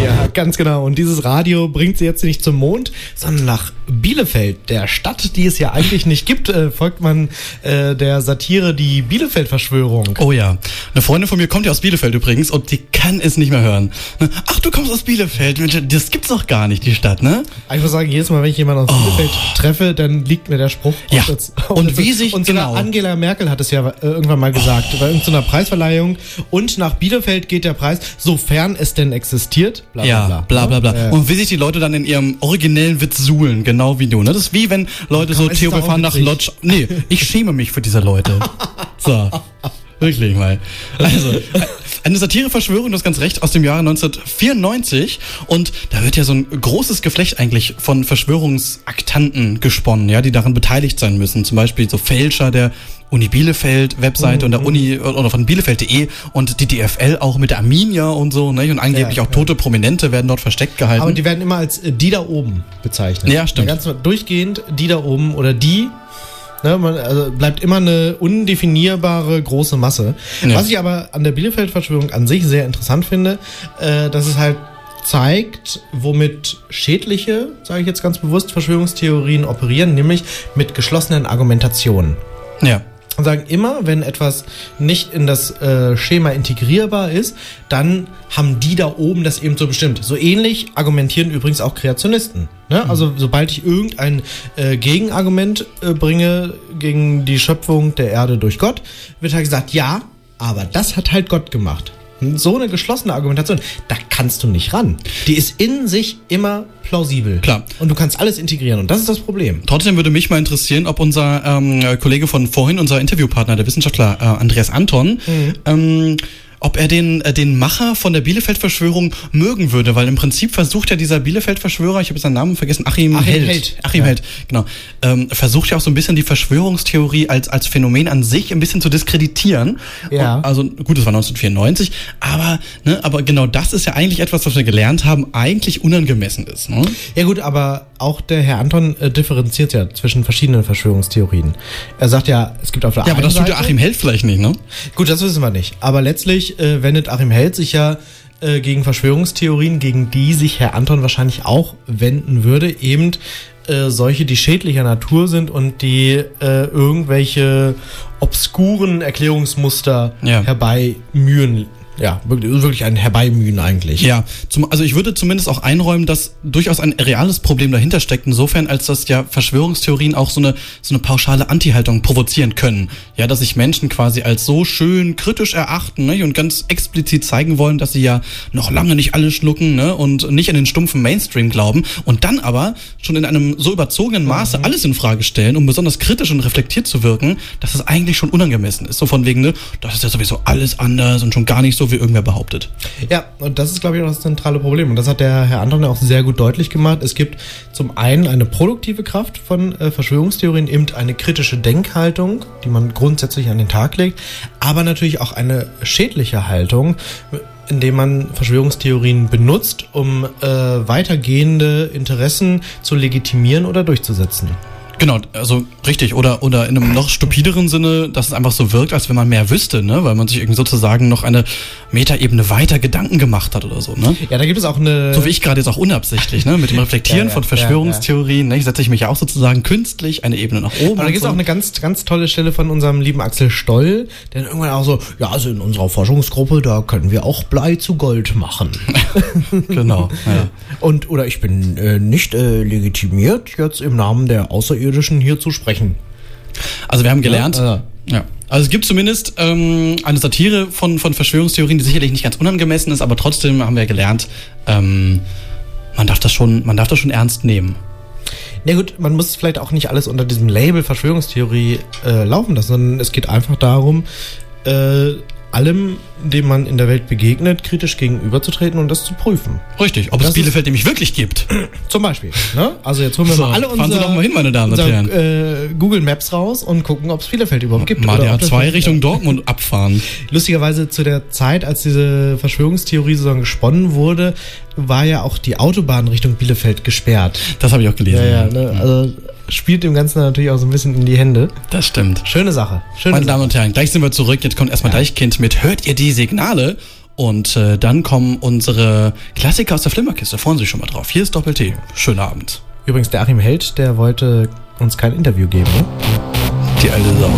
Ja, ganz genau. Und dieses Radio bringt sie jetzt nicht zum Mond, sondern nach Bielefeld, der Stadt, die es ja eigentlich nicht gibt, äh, folgt man äh, der Satire die Bielefeld-Verschwörung. Oh ja. Eine Freundin von mir kommt ja aus Bielefeld übrigens und die kann es nicht mehr hören. Ne? Ach, du kommst aus Bielefeld. Mensch, Das gibt's doch gar nicht, die Stadt, ne? Ich muss sagen, jedes Mal, wenn ich jemanden aus Bielefeld treffe, dann liegt mir der Spruch. Oh. Ja. Und das- wie sich- und sogar genau. Angela Merkel hat es ja äh, irgendwann mal gesagt, bei irgendeiner Preisverleihung. Und nach Bielefeld geht der Preis, sofern es denn existiert. Bla, ja, bla bla bla. Ja. Und wie sich die Leute dann in ihrem originellen Witz suhlen, genau wie du. Ne? Das ist wie wenn Leute so, Theo, wir fahren nach. Lodge. Nee, ich schäme mich für diese Leute. [laughs] So. Wirklich mal. Also, eine Satireverschwörung, du hast ganz recht, aus dem Jahre 1994. Und da wird ja so ein großes Geflecht eigentlich von Verschwörungsaktanten gesponnen, ja, die daran beteiligt sein müssen. Zum Beispiel so Fälscher der Uni Bielefeld Webseite und der Uni oder von Bielefeld.de und die DFL auch mit der Arminia und so, ne? Und angeblich Ja, auch tote Prominente werden dort versteckt gehalten. Aber die werden immer als äh, die da oben bezeichnet. Ja, stimmt. Der ganze, durchgehend die da oben oder die. Ne, man, also bleibt immer eine undefinierbare große Masse. Ja. Was ich aber an der Bielefeld-Verschwörung an sich sehr interessant finde, äh, dass es halt zeigt, womit schädliche, sage ich jetzt ganz bewusst, Verschwörungstheorien operieren, nämlich mit geschlossenen Argumentationen. ja. Und sagen immer, wenn etwas nicht in das äh, Schema integrierbar ist, dann haben die da oben das eben so bestimmt. So ähnlich argumentieren übrigens auch Kreationisten. Ne? Also sobald ich irgendein äh, Gegenargument äh, bringe gegen die Schöpfung der Erde durch Gott, wird halt gesagt, ja, aber das hat halt Gott gemacht. So eine geschlossene Argumentation, da kannst du nicht ran. Die ist in sich immer plausibel. Klar. Und du kannst alles integrieren. Und das ist das Problem. Trotzdem würde mich mal interessieren, ob unser ähm, Kollege von vorhin, unser Interviewpartner, der Wissenschaftler äh, Andreas Anton, ähm, ob er den, äh, den Macher von der Bielefeld-Verschwörung mögen würde, weil im Prinzip versucht ja dieser Bielefeld-Verschwörer, ich habe seinen Namen vergessen, Achim, Achim Held. Held. Achim Ja. Held, genau. Ähm, versucht ja auch so ein bisschen die Verschwörungstheorie als, als Phänomen an sich ein bisschen zu diskreditieren. Ja. Und, also gut, das war 1994, aber, ne, aber genau das ist ja eigentlich etwas, was wir gelernt haben, eigentlich unangemessen ist. Ne? Ja gut, aber auch der Herr Anton äh, differenziert ja zwischen verschiedenen Verschwörungstheorien. Er sagt ja, es gibt auf der Ja, aber einen das tut Seite, der Achim Held vielleicht nicht, ne? Gut, das wissen wir nicht. Aber letztlich äh, wendet Achim Held sich ja äh, gegen Verschwörungstheorien, gegen die sich Herr Anton wahrscheinlich auch wenden würde, eben äh, solche, die schädlicher Natur sind und die äh, irgendwelche obskuren Erklärungsmuster Ja. herbeimühen. Ja, wirklich, wirklich ein Herbeimühen eigentlich. Ja, zum, also ich würde zumindest auch einräumen, dass durchaus ein reales Problem dahinter steckt, insofern, als dass ja Verschwörungstheorien auch so eine, so eine pauschale Anti-Haltung provozieren können. Ja, dass sich Menschen quasi als so schön kritisch erachten ne, und ganz explizit zeigen wollen, dass sie ja noch lange nicht alle schlucken ne, und nicht an den stumpfen Mainstream glauben und dann aber schon in einem so überzogenen Maße alles in Frage stellen, um besonders kritisch und reflektiert zu wirken, dass es eigentlich schon unangemessen ist. So von wegen, ne, das ist ja sowieso alles anders und schon gar nicht so, wie irgendwer behauptet. Ja, und das ist, glaube ich, auch das zentrale Problem. Und das hat der Herr Anton auch sehr gut deutlich gemacht. Es gibt zum einen eine produktive Kraft von äh, Verschwörungstheorien, eben eine kritische Denkhaltung, die man grundsätzlich an den Tag legt, aber natürlich auch eine schädliche Haltung, indem man Verschwörungstheorien benutzt, um äh, weitergehende Interessen zu legitimieren oder durchzusetzen. Genau, also richtig. Oder, oder in einem noch stupideren Sinne, dass es einfach so wirkt, als wenn man mehr wüsste, ne? Weil man sich irgendwie sozusagen noch eine Metaebene weiter Gedanken gemacht hat oder so, ne? Ja, da gibt es auch eine. So wie ich gerade jetzt auch unabsichtlich, ne? Mit dem [laughs] Reflektieren Ja, ja, von ja, Verschwörungstheorien, ne? Ich setze ich mich ja auch sozusagen künstlich eine Ebene nach oben. Aber da gibt es so. auch eine ganz, ganz tolle Stelle von unserem lieben Axel Stoll, der irgendwann auch so, ja, also in unserer Forschungsgruppe, da können wir auch Blei zu Gold machen. [laughs] genau. Ja. Und, oder ich bin äh, nicht äh, legitimiert, jetzt im Namen der Außerirdischen hier zu sprechen. Also wir haben gelernt, Ja, ja. Also es gibt zumindest ähm, eine Satire von, von Verschwörungstheorien, die sicherlich nicht ganz unangemessen ist, aber trotzdem haben wir gelernt, ähm, man darf das schon, man darf das schon ernst nehmen. Na gut, man muss vielleicht auch nicht alles unter diesem Label Verschwörungstheorie äh, laufen lassen, sondern es geht einfach darum, äh, allem, dem man in der Welt begegnet, kritisch gegenüberzutreten und das zu prüfen. Richtig, ob Das es Bielefeld nämlich wirklich gibt. [clears throat] Zum Beispiel. Ne? Also jetzt holen wir So, mal alle fahren Sie doch mal hin, meine Damen und Herren. äh, Google Maps raus und gucken, ob es Bielefeld überhaupt gibt. Mal der ob das- A2 Richtung Dortmund abfahren. Lustigerweise zu der Zeit, als diese Verschwörungstheorie sozusagen gesponnen wurde, war ja auch die Autobahn Richtung Bielefeld gesperrt. Das habe ich auch gelesen. Ja, ja, ne? also spielt dem Ganzen natürlich auch so ein bisschen in die Hände. Das stimmt. Schöne Sache. Schöne Meine Sache. Damen und Herren, gleich sind wir zurück. Jetzt kommt erstmal Deichkind mit Hört ihr die Signale? Und äh, dann kommen unsere Klassiker aus der Flimmerkiste. Freuen Sie sich schon mal drauf. Hier ist Doppel-T. Schönen Abend. Übrigens, der Achim Held, der wollte uns kein Interview geben. Ne? Die alte Sau.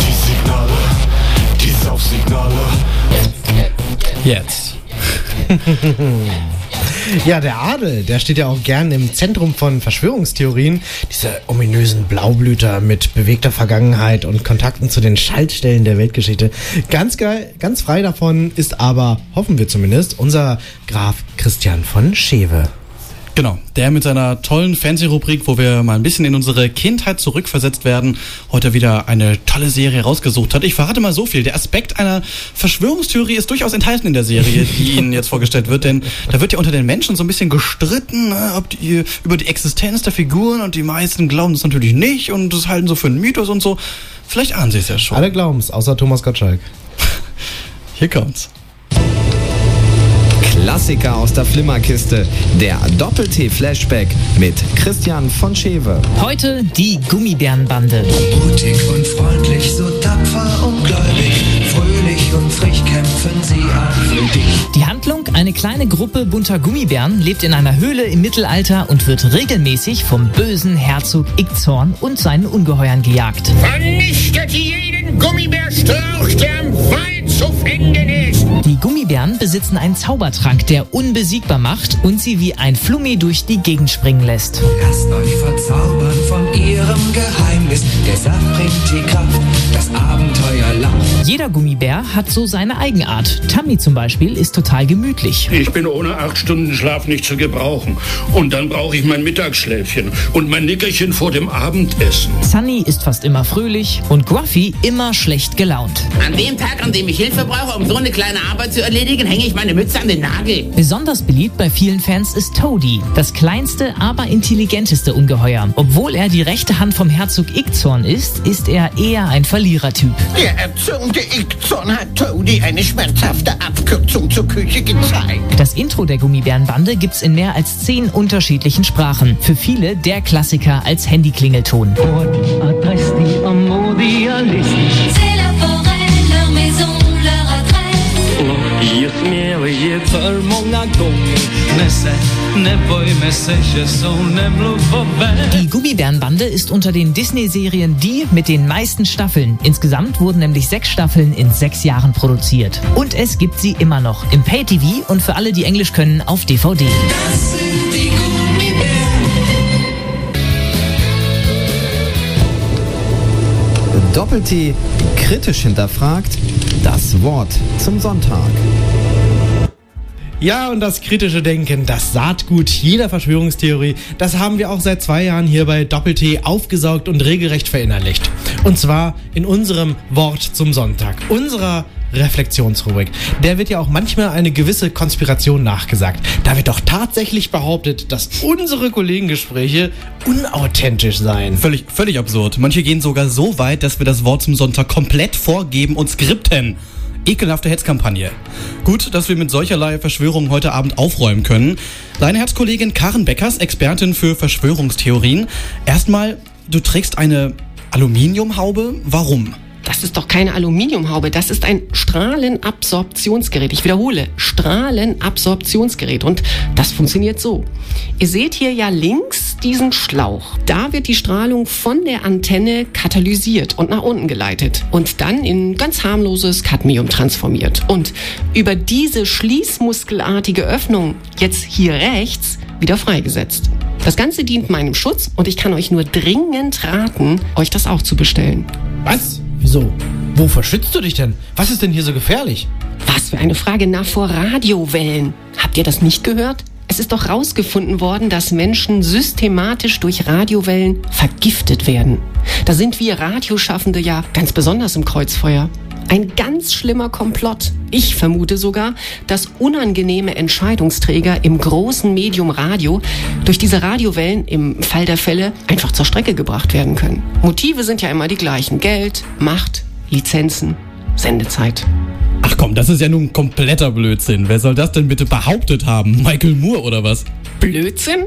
Die Signale, die Saufsignale. Jetzt. [laughs] [laughs] Ja, der Adel, der steht ja auch gern im Zentrum von Verschwörungstheorien. Diese ominösen Blaublüter mit bewegter Vergangenheit und Kontakten zu den Schaltstellen der Weltgeschichte. Ganz geil, ganz frei davon ist aber, hoffen wir zumindest, unser Graf Christian von Schewe. Genau, der mit seiner tollen Fernsehrubrik, wo wir mal ein bisschen in unsere Kindheit zurückversetzt werden, heute wieder eine tolle Serie rausgesucht hat. Ich verrate mal so viel. Der Aspekt einer Verschwörungstheorie ist durchaus enthalten in der Serie, die [laughs] Ihnen jetzt vorgestellt wird, denn da wird ja unter den Menschen so ein bisschen gestritten, ne, ob die, über die Existenz der Figuren und die meisten glauben das natürlich nicht und das halten so für einen Mythos und so. Vielleicht ahnen Sie es ja schon. Alle glauben es, außer Thomas Gottschalk. [laughs] Hier kommt's. Klassiker aus der Flimmerkiste. Der Doppel-T-Flashback mit Christian von Schewe. Heute die Gummibärenbande. Mutig und freundlich, so tapfer und gläubig, fröhlich und frisch kämpfen sie dich. Die Handlung, eine kleine Gruppe bunter Gummibären lebt in einer Höhle im Mittelalter und wird regelmäßig vom bösen Herzog Ickzorn und seinen Ungeheuern gejagt. Vernichtet jeden Gummibärstrauch, der im Wald. Die Gummibären besitzen einen Zaubertrank, der unbesiegbar macht und sie wie ein Flummi durch die Gegend springen lässt. Lasst euch verzaubern von ihrem Geheimnis. Der Saft bringt die Kraft, das lacht. Jeder Gummibär hat so seine Eigenart. Tammy zum Beispiel ist total gemütlich. Ich bin ohne acht Stunden Schlaf nicht zu gebrauchen. Und dann brauche ich mein Mittagsschläfchen und mein Nickerchen vor dem Abendessen. Sunny ist fast immer fröhlich und Gruffy immer schlecht gelaunt. An dem Tag, an dem ich Hilfe brauche, um so eine kleine Arbeit zu erledigen, hänge ich meine Mütze an den Nagel. Besonders beliebt bei vielen Fans ist Toadie, das kleinste, aber intelligenteste Ungeheuer. Obwohl er die rechte Hand vom Herzog Ickzorn ist, ist er eher ein Verlierertyp. Der erzürnte Ickzorn hat Toadie eine schmerzhafte Abkürzung zur Küche gezeigt. Das Intro der Gummibärenbande gibt's in mehr als zehn unterschiedlichen Sprachen. Für viele der Klassiker als Handyklingelton. Adresse Nesse, ne sig så nämlo förväg Die Gummibärenbande ist unter den Disney-Serien die mit den meisten Staffeln. Insgesamt wurden nämlich sechs Staffeln in sechs Jahren produziert. Und es gibt sie immer noch im Pay-TV und für alle, die Englisch können, auf DVD. Das sind die Gummibären Doppel-T kritisch hinterfragt. Das Wort zum Sonntag. Ja, und das kritische Denken, das Saatgut jeder Verschwörungstheorie, das haben wir auch seit zwei Jahren hier bei Doppel-T aufgesaugt und regelrecht verinnerlicht. Und zwar in unserem Wort zum Sonntag, unserer Reflexionsrubrik. Der wird ja auch manchmal eine gewisse Konspiration nachgesagt. Da wird doch tatsächlich behauptet, dass unsere Kollegengespräche unauthentisch seien. Völlig, völlig absurd. Manche gehen sogar so weit, dass wir das Wort zum Sonntag komplett vorgeben und skripten. Ekelhafte Hetzkampagne. Gut, dass wir mit solcherlei Verschwörungen heute Abend aufräumen können. Deine Herzkollegin Karen Beckers, Expertin für Verschwörungstheorien. Erstmal, du trägst eine Aluminiumhaube. Warum? Das ist doch keine Aluminiumhaube, das ist ein Strahlenabsorptionsgerät. Ich wiederhole, Strahlenabsorptionsgerät. Und das funktioniert so. Ihr seht hier ja links diesen Schlauch. Da wird die Strahlung von der Antenne katalysiert und nach unten geleitet und dann in ganz harmloses Cadmium transformiert. Und über diese schließmuskelartige Öffnung jetzt hier rechts wieder freigesetzt. Das Ganze dient meinem Schutz und ich kann euch nur dringend raten, euch das auch zu bestellen. Was? Wieso? Wovor schützt du dich denn? Was ist denn hier so gefährlich? Was für eine Frage nach vor Radiowellen. Habt ihr das nicht gehört? Es ist doch rausgefunden worden, dass Menschen systematisch durch Radiowellen vergiftet werden. Da sind wir Radioschaffende ja ganz besonders im Kreuzfeuer. Ein ganz schlimmer Komplott. Ich vermute sogar, dass unangenehme Entscheidungsträger im großen Medium Radio durch diese Radiowellen im Fall der Fälle einfach zur Strecke gebracht werden können. Motive sind ja immer die gleichen. Geld, Macht, Lizenzen, Sendezeit. Ach komm, das ist ja nun kompletter Blödsinn. Wer soll das denn bitte behauptet haben? Michael Moore oder was? Blödsinn?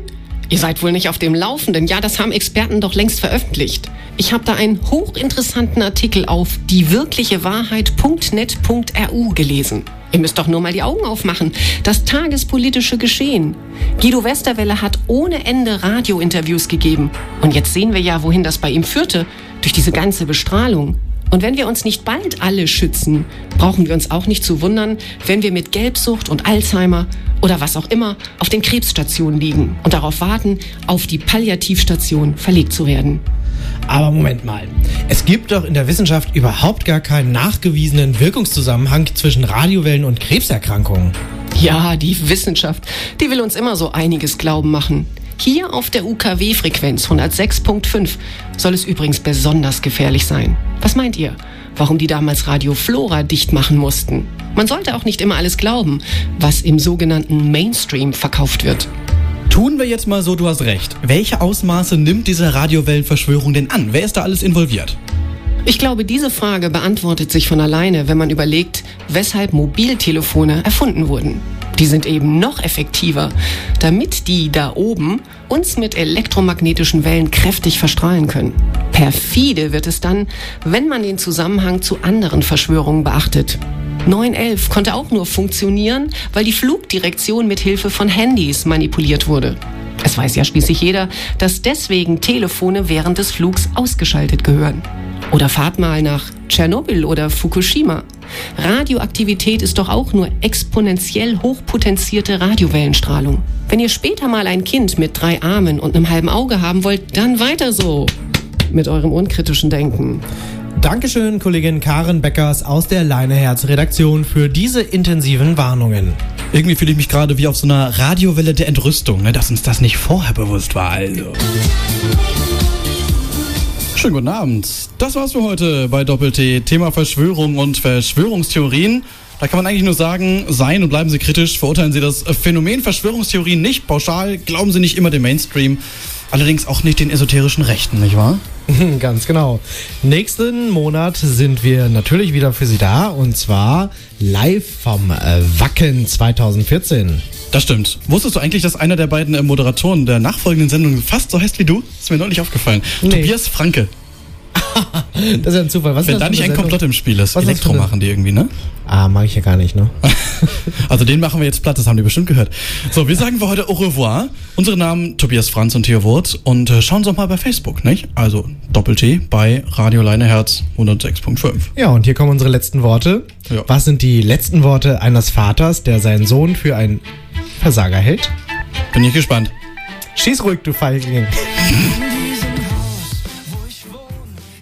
Ihr seid wohl nicht auf dem Laufenden. Ja, das haben Experten doch längst veröffentlicht. Ich habe da einen hochinteressanten Artikel auf diewirklichewahrheit.net.ru gelesen. Ihr müsst doch nur mal die Augen aufmachen. Das tagespolitische Geschehen. Guido Westerwelle hat ohne Ende Radiointerviews gegeben. Und jetzt sehen wir ja, wohin das bei ihm führte. Durch diese ganze Bestrahlung. Und wenn wir uns nicht bald alle schützen, brauchen wir uns auch nicht zu wundern, wenn wir mit Gelbsucht und Alzheimer oder was auch immer auf den Krebsstationen liegen und darauf warten, auf die Palliativstation verlegt zu werden. Aber Moment mal. Es gibt doch in der Wissenschaft überhaupt gar keinen nachgewiesenen Wirkungszusammenhang zwischen Radiowellen und Krebserkrankungen. Ja, die Wissenschaft, die will uns immer so einiges glauben machen. Hier auf der UKW-Frequenz 106.5 soll es übrigens besonders gefährlich sein. Was meint ihr? Warum die damals Radio Flora dicht machen mussten? Man sollte auch nicht immer alles glauben, was im sogenannten Mainstream verkauft wird. Tun wir jetzt mal so, du hast recht. Welche Ausmaße nimmt diese Radiowellenverschwörung denn an? Wer ist da alles involviert? Ich glaube, diese Frage beantwortet sich von alleine, wenn man überlegt, weshalb Mobiltelefone erfunden wurden. Die sind eben noch effektiver, damit die da oben uns mit elektromagnetischen Wellen kräftig verstrahlen können. Perfide wird es dann, wenn man den Zusammenhang zu anderen Verschwörungen beachtet. 911 konnte auch nur funktionieren, weil die Flugdirektion mit Hilfe von Handys manipuliert wurde. Es weiß ja schließlich jeder, dass deswegen Telefone während des Flugs ausgeschaltet gehören. Oder fahrt mal nach Tschernobyl oder Fukushima. Radioaktivität ist doch auch nur exponentiell hochpotenzierte Radiowellenstrahlung. Wenn ihr später mal ein Kind mit drei Armen und einem halben Auge haben wollt, dann weiter so. Mit eurem unkritischen Denken. Dankeschön, Kollegin Karen Beckers aus der Leineherz-Redaktion für diese intensiven Warnungen. Irgendwie fühle ich mich gerade wie auf so einer Radiowelle der Entrüstung, ne? dass uns das nicht vorher bewusst war. Also. Schönen guten Abend. Das war's für heute bei Doppel-T. Thema Verschwörung und Verschwörungstheorien. Da kann man eigentlich nur sagen, seien und bleiben Sie kritisch, verurteilen Sie das Phänomen Verschwörungstheorien nicht pauschal, glauben Sie nicht immer dem Mainstream, allerdings auch nicht den esoterischen Rechten, nicht wahr? [laughs] Ganz genau. Nächsten Monat sind wir natürlich wieder für Sie da und zwar live vom äh, Wacken 2014. Das stimmt. Wusstest du eigentlich, dass einer der beiden äh, Moderatoren der nachfolgenden Sendung fast so heißt wie du? Ist mir neulich aufgefallen. Nee. Tobias Franke. [laughs] Das ist ja ein Zufall. Was Wenn da nicht ein? Komplott im Spiel ist. Was Elektro machen die irgendwie, ne? Ah, mag ich ja gar nicht, ne? [laughs] Also den machen wir jetzt platt, das haben die bestimmt gehört. So, wir sagen für heute au revoir. Unsere Namen Tobias Franz und Theo Wurz und äh, schauen Sie doch mal bei Facebook, nicht? Also Doppel-T bei Radio Leineherz 106.5. Ja, und hier kommen unsere letzten Worte. Ja. Was sind die letzten Worte eines Vaters, der seinen Sohn für einen Versager hält? Bin ich gespannt. Schieß ruhig, du Feigling. [laughs]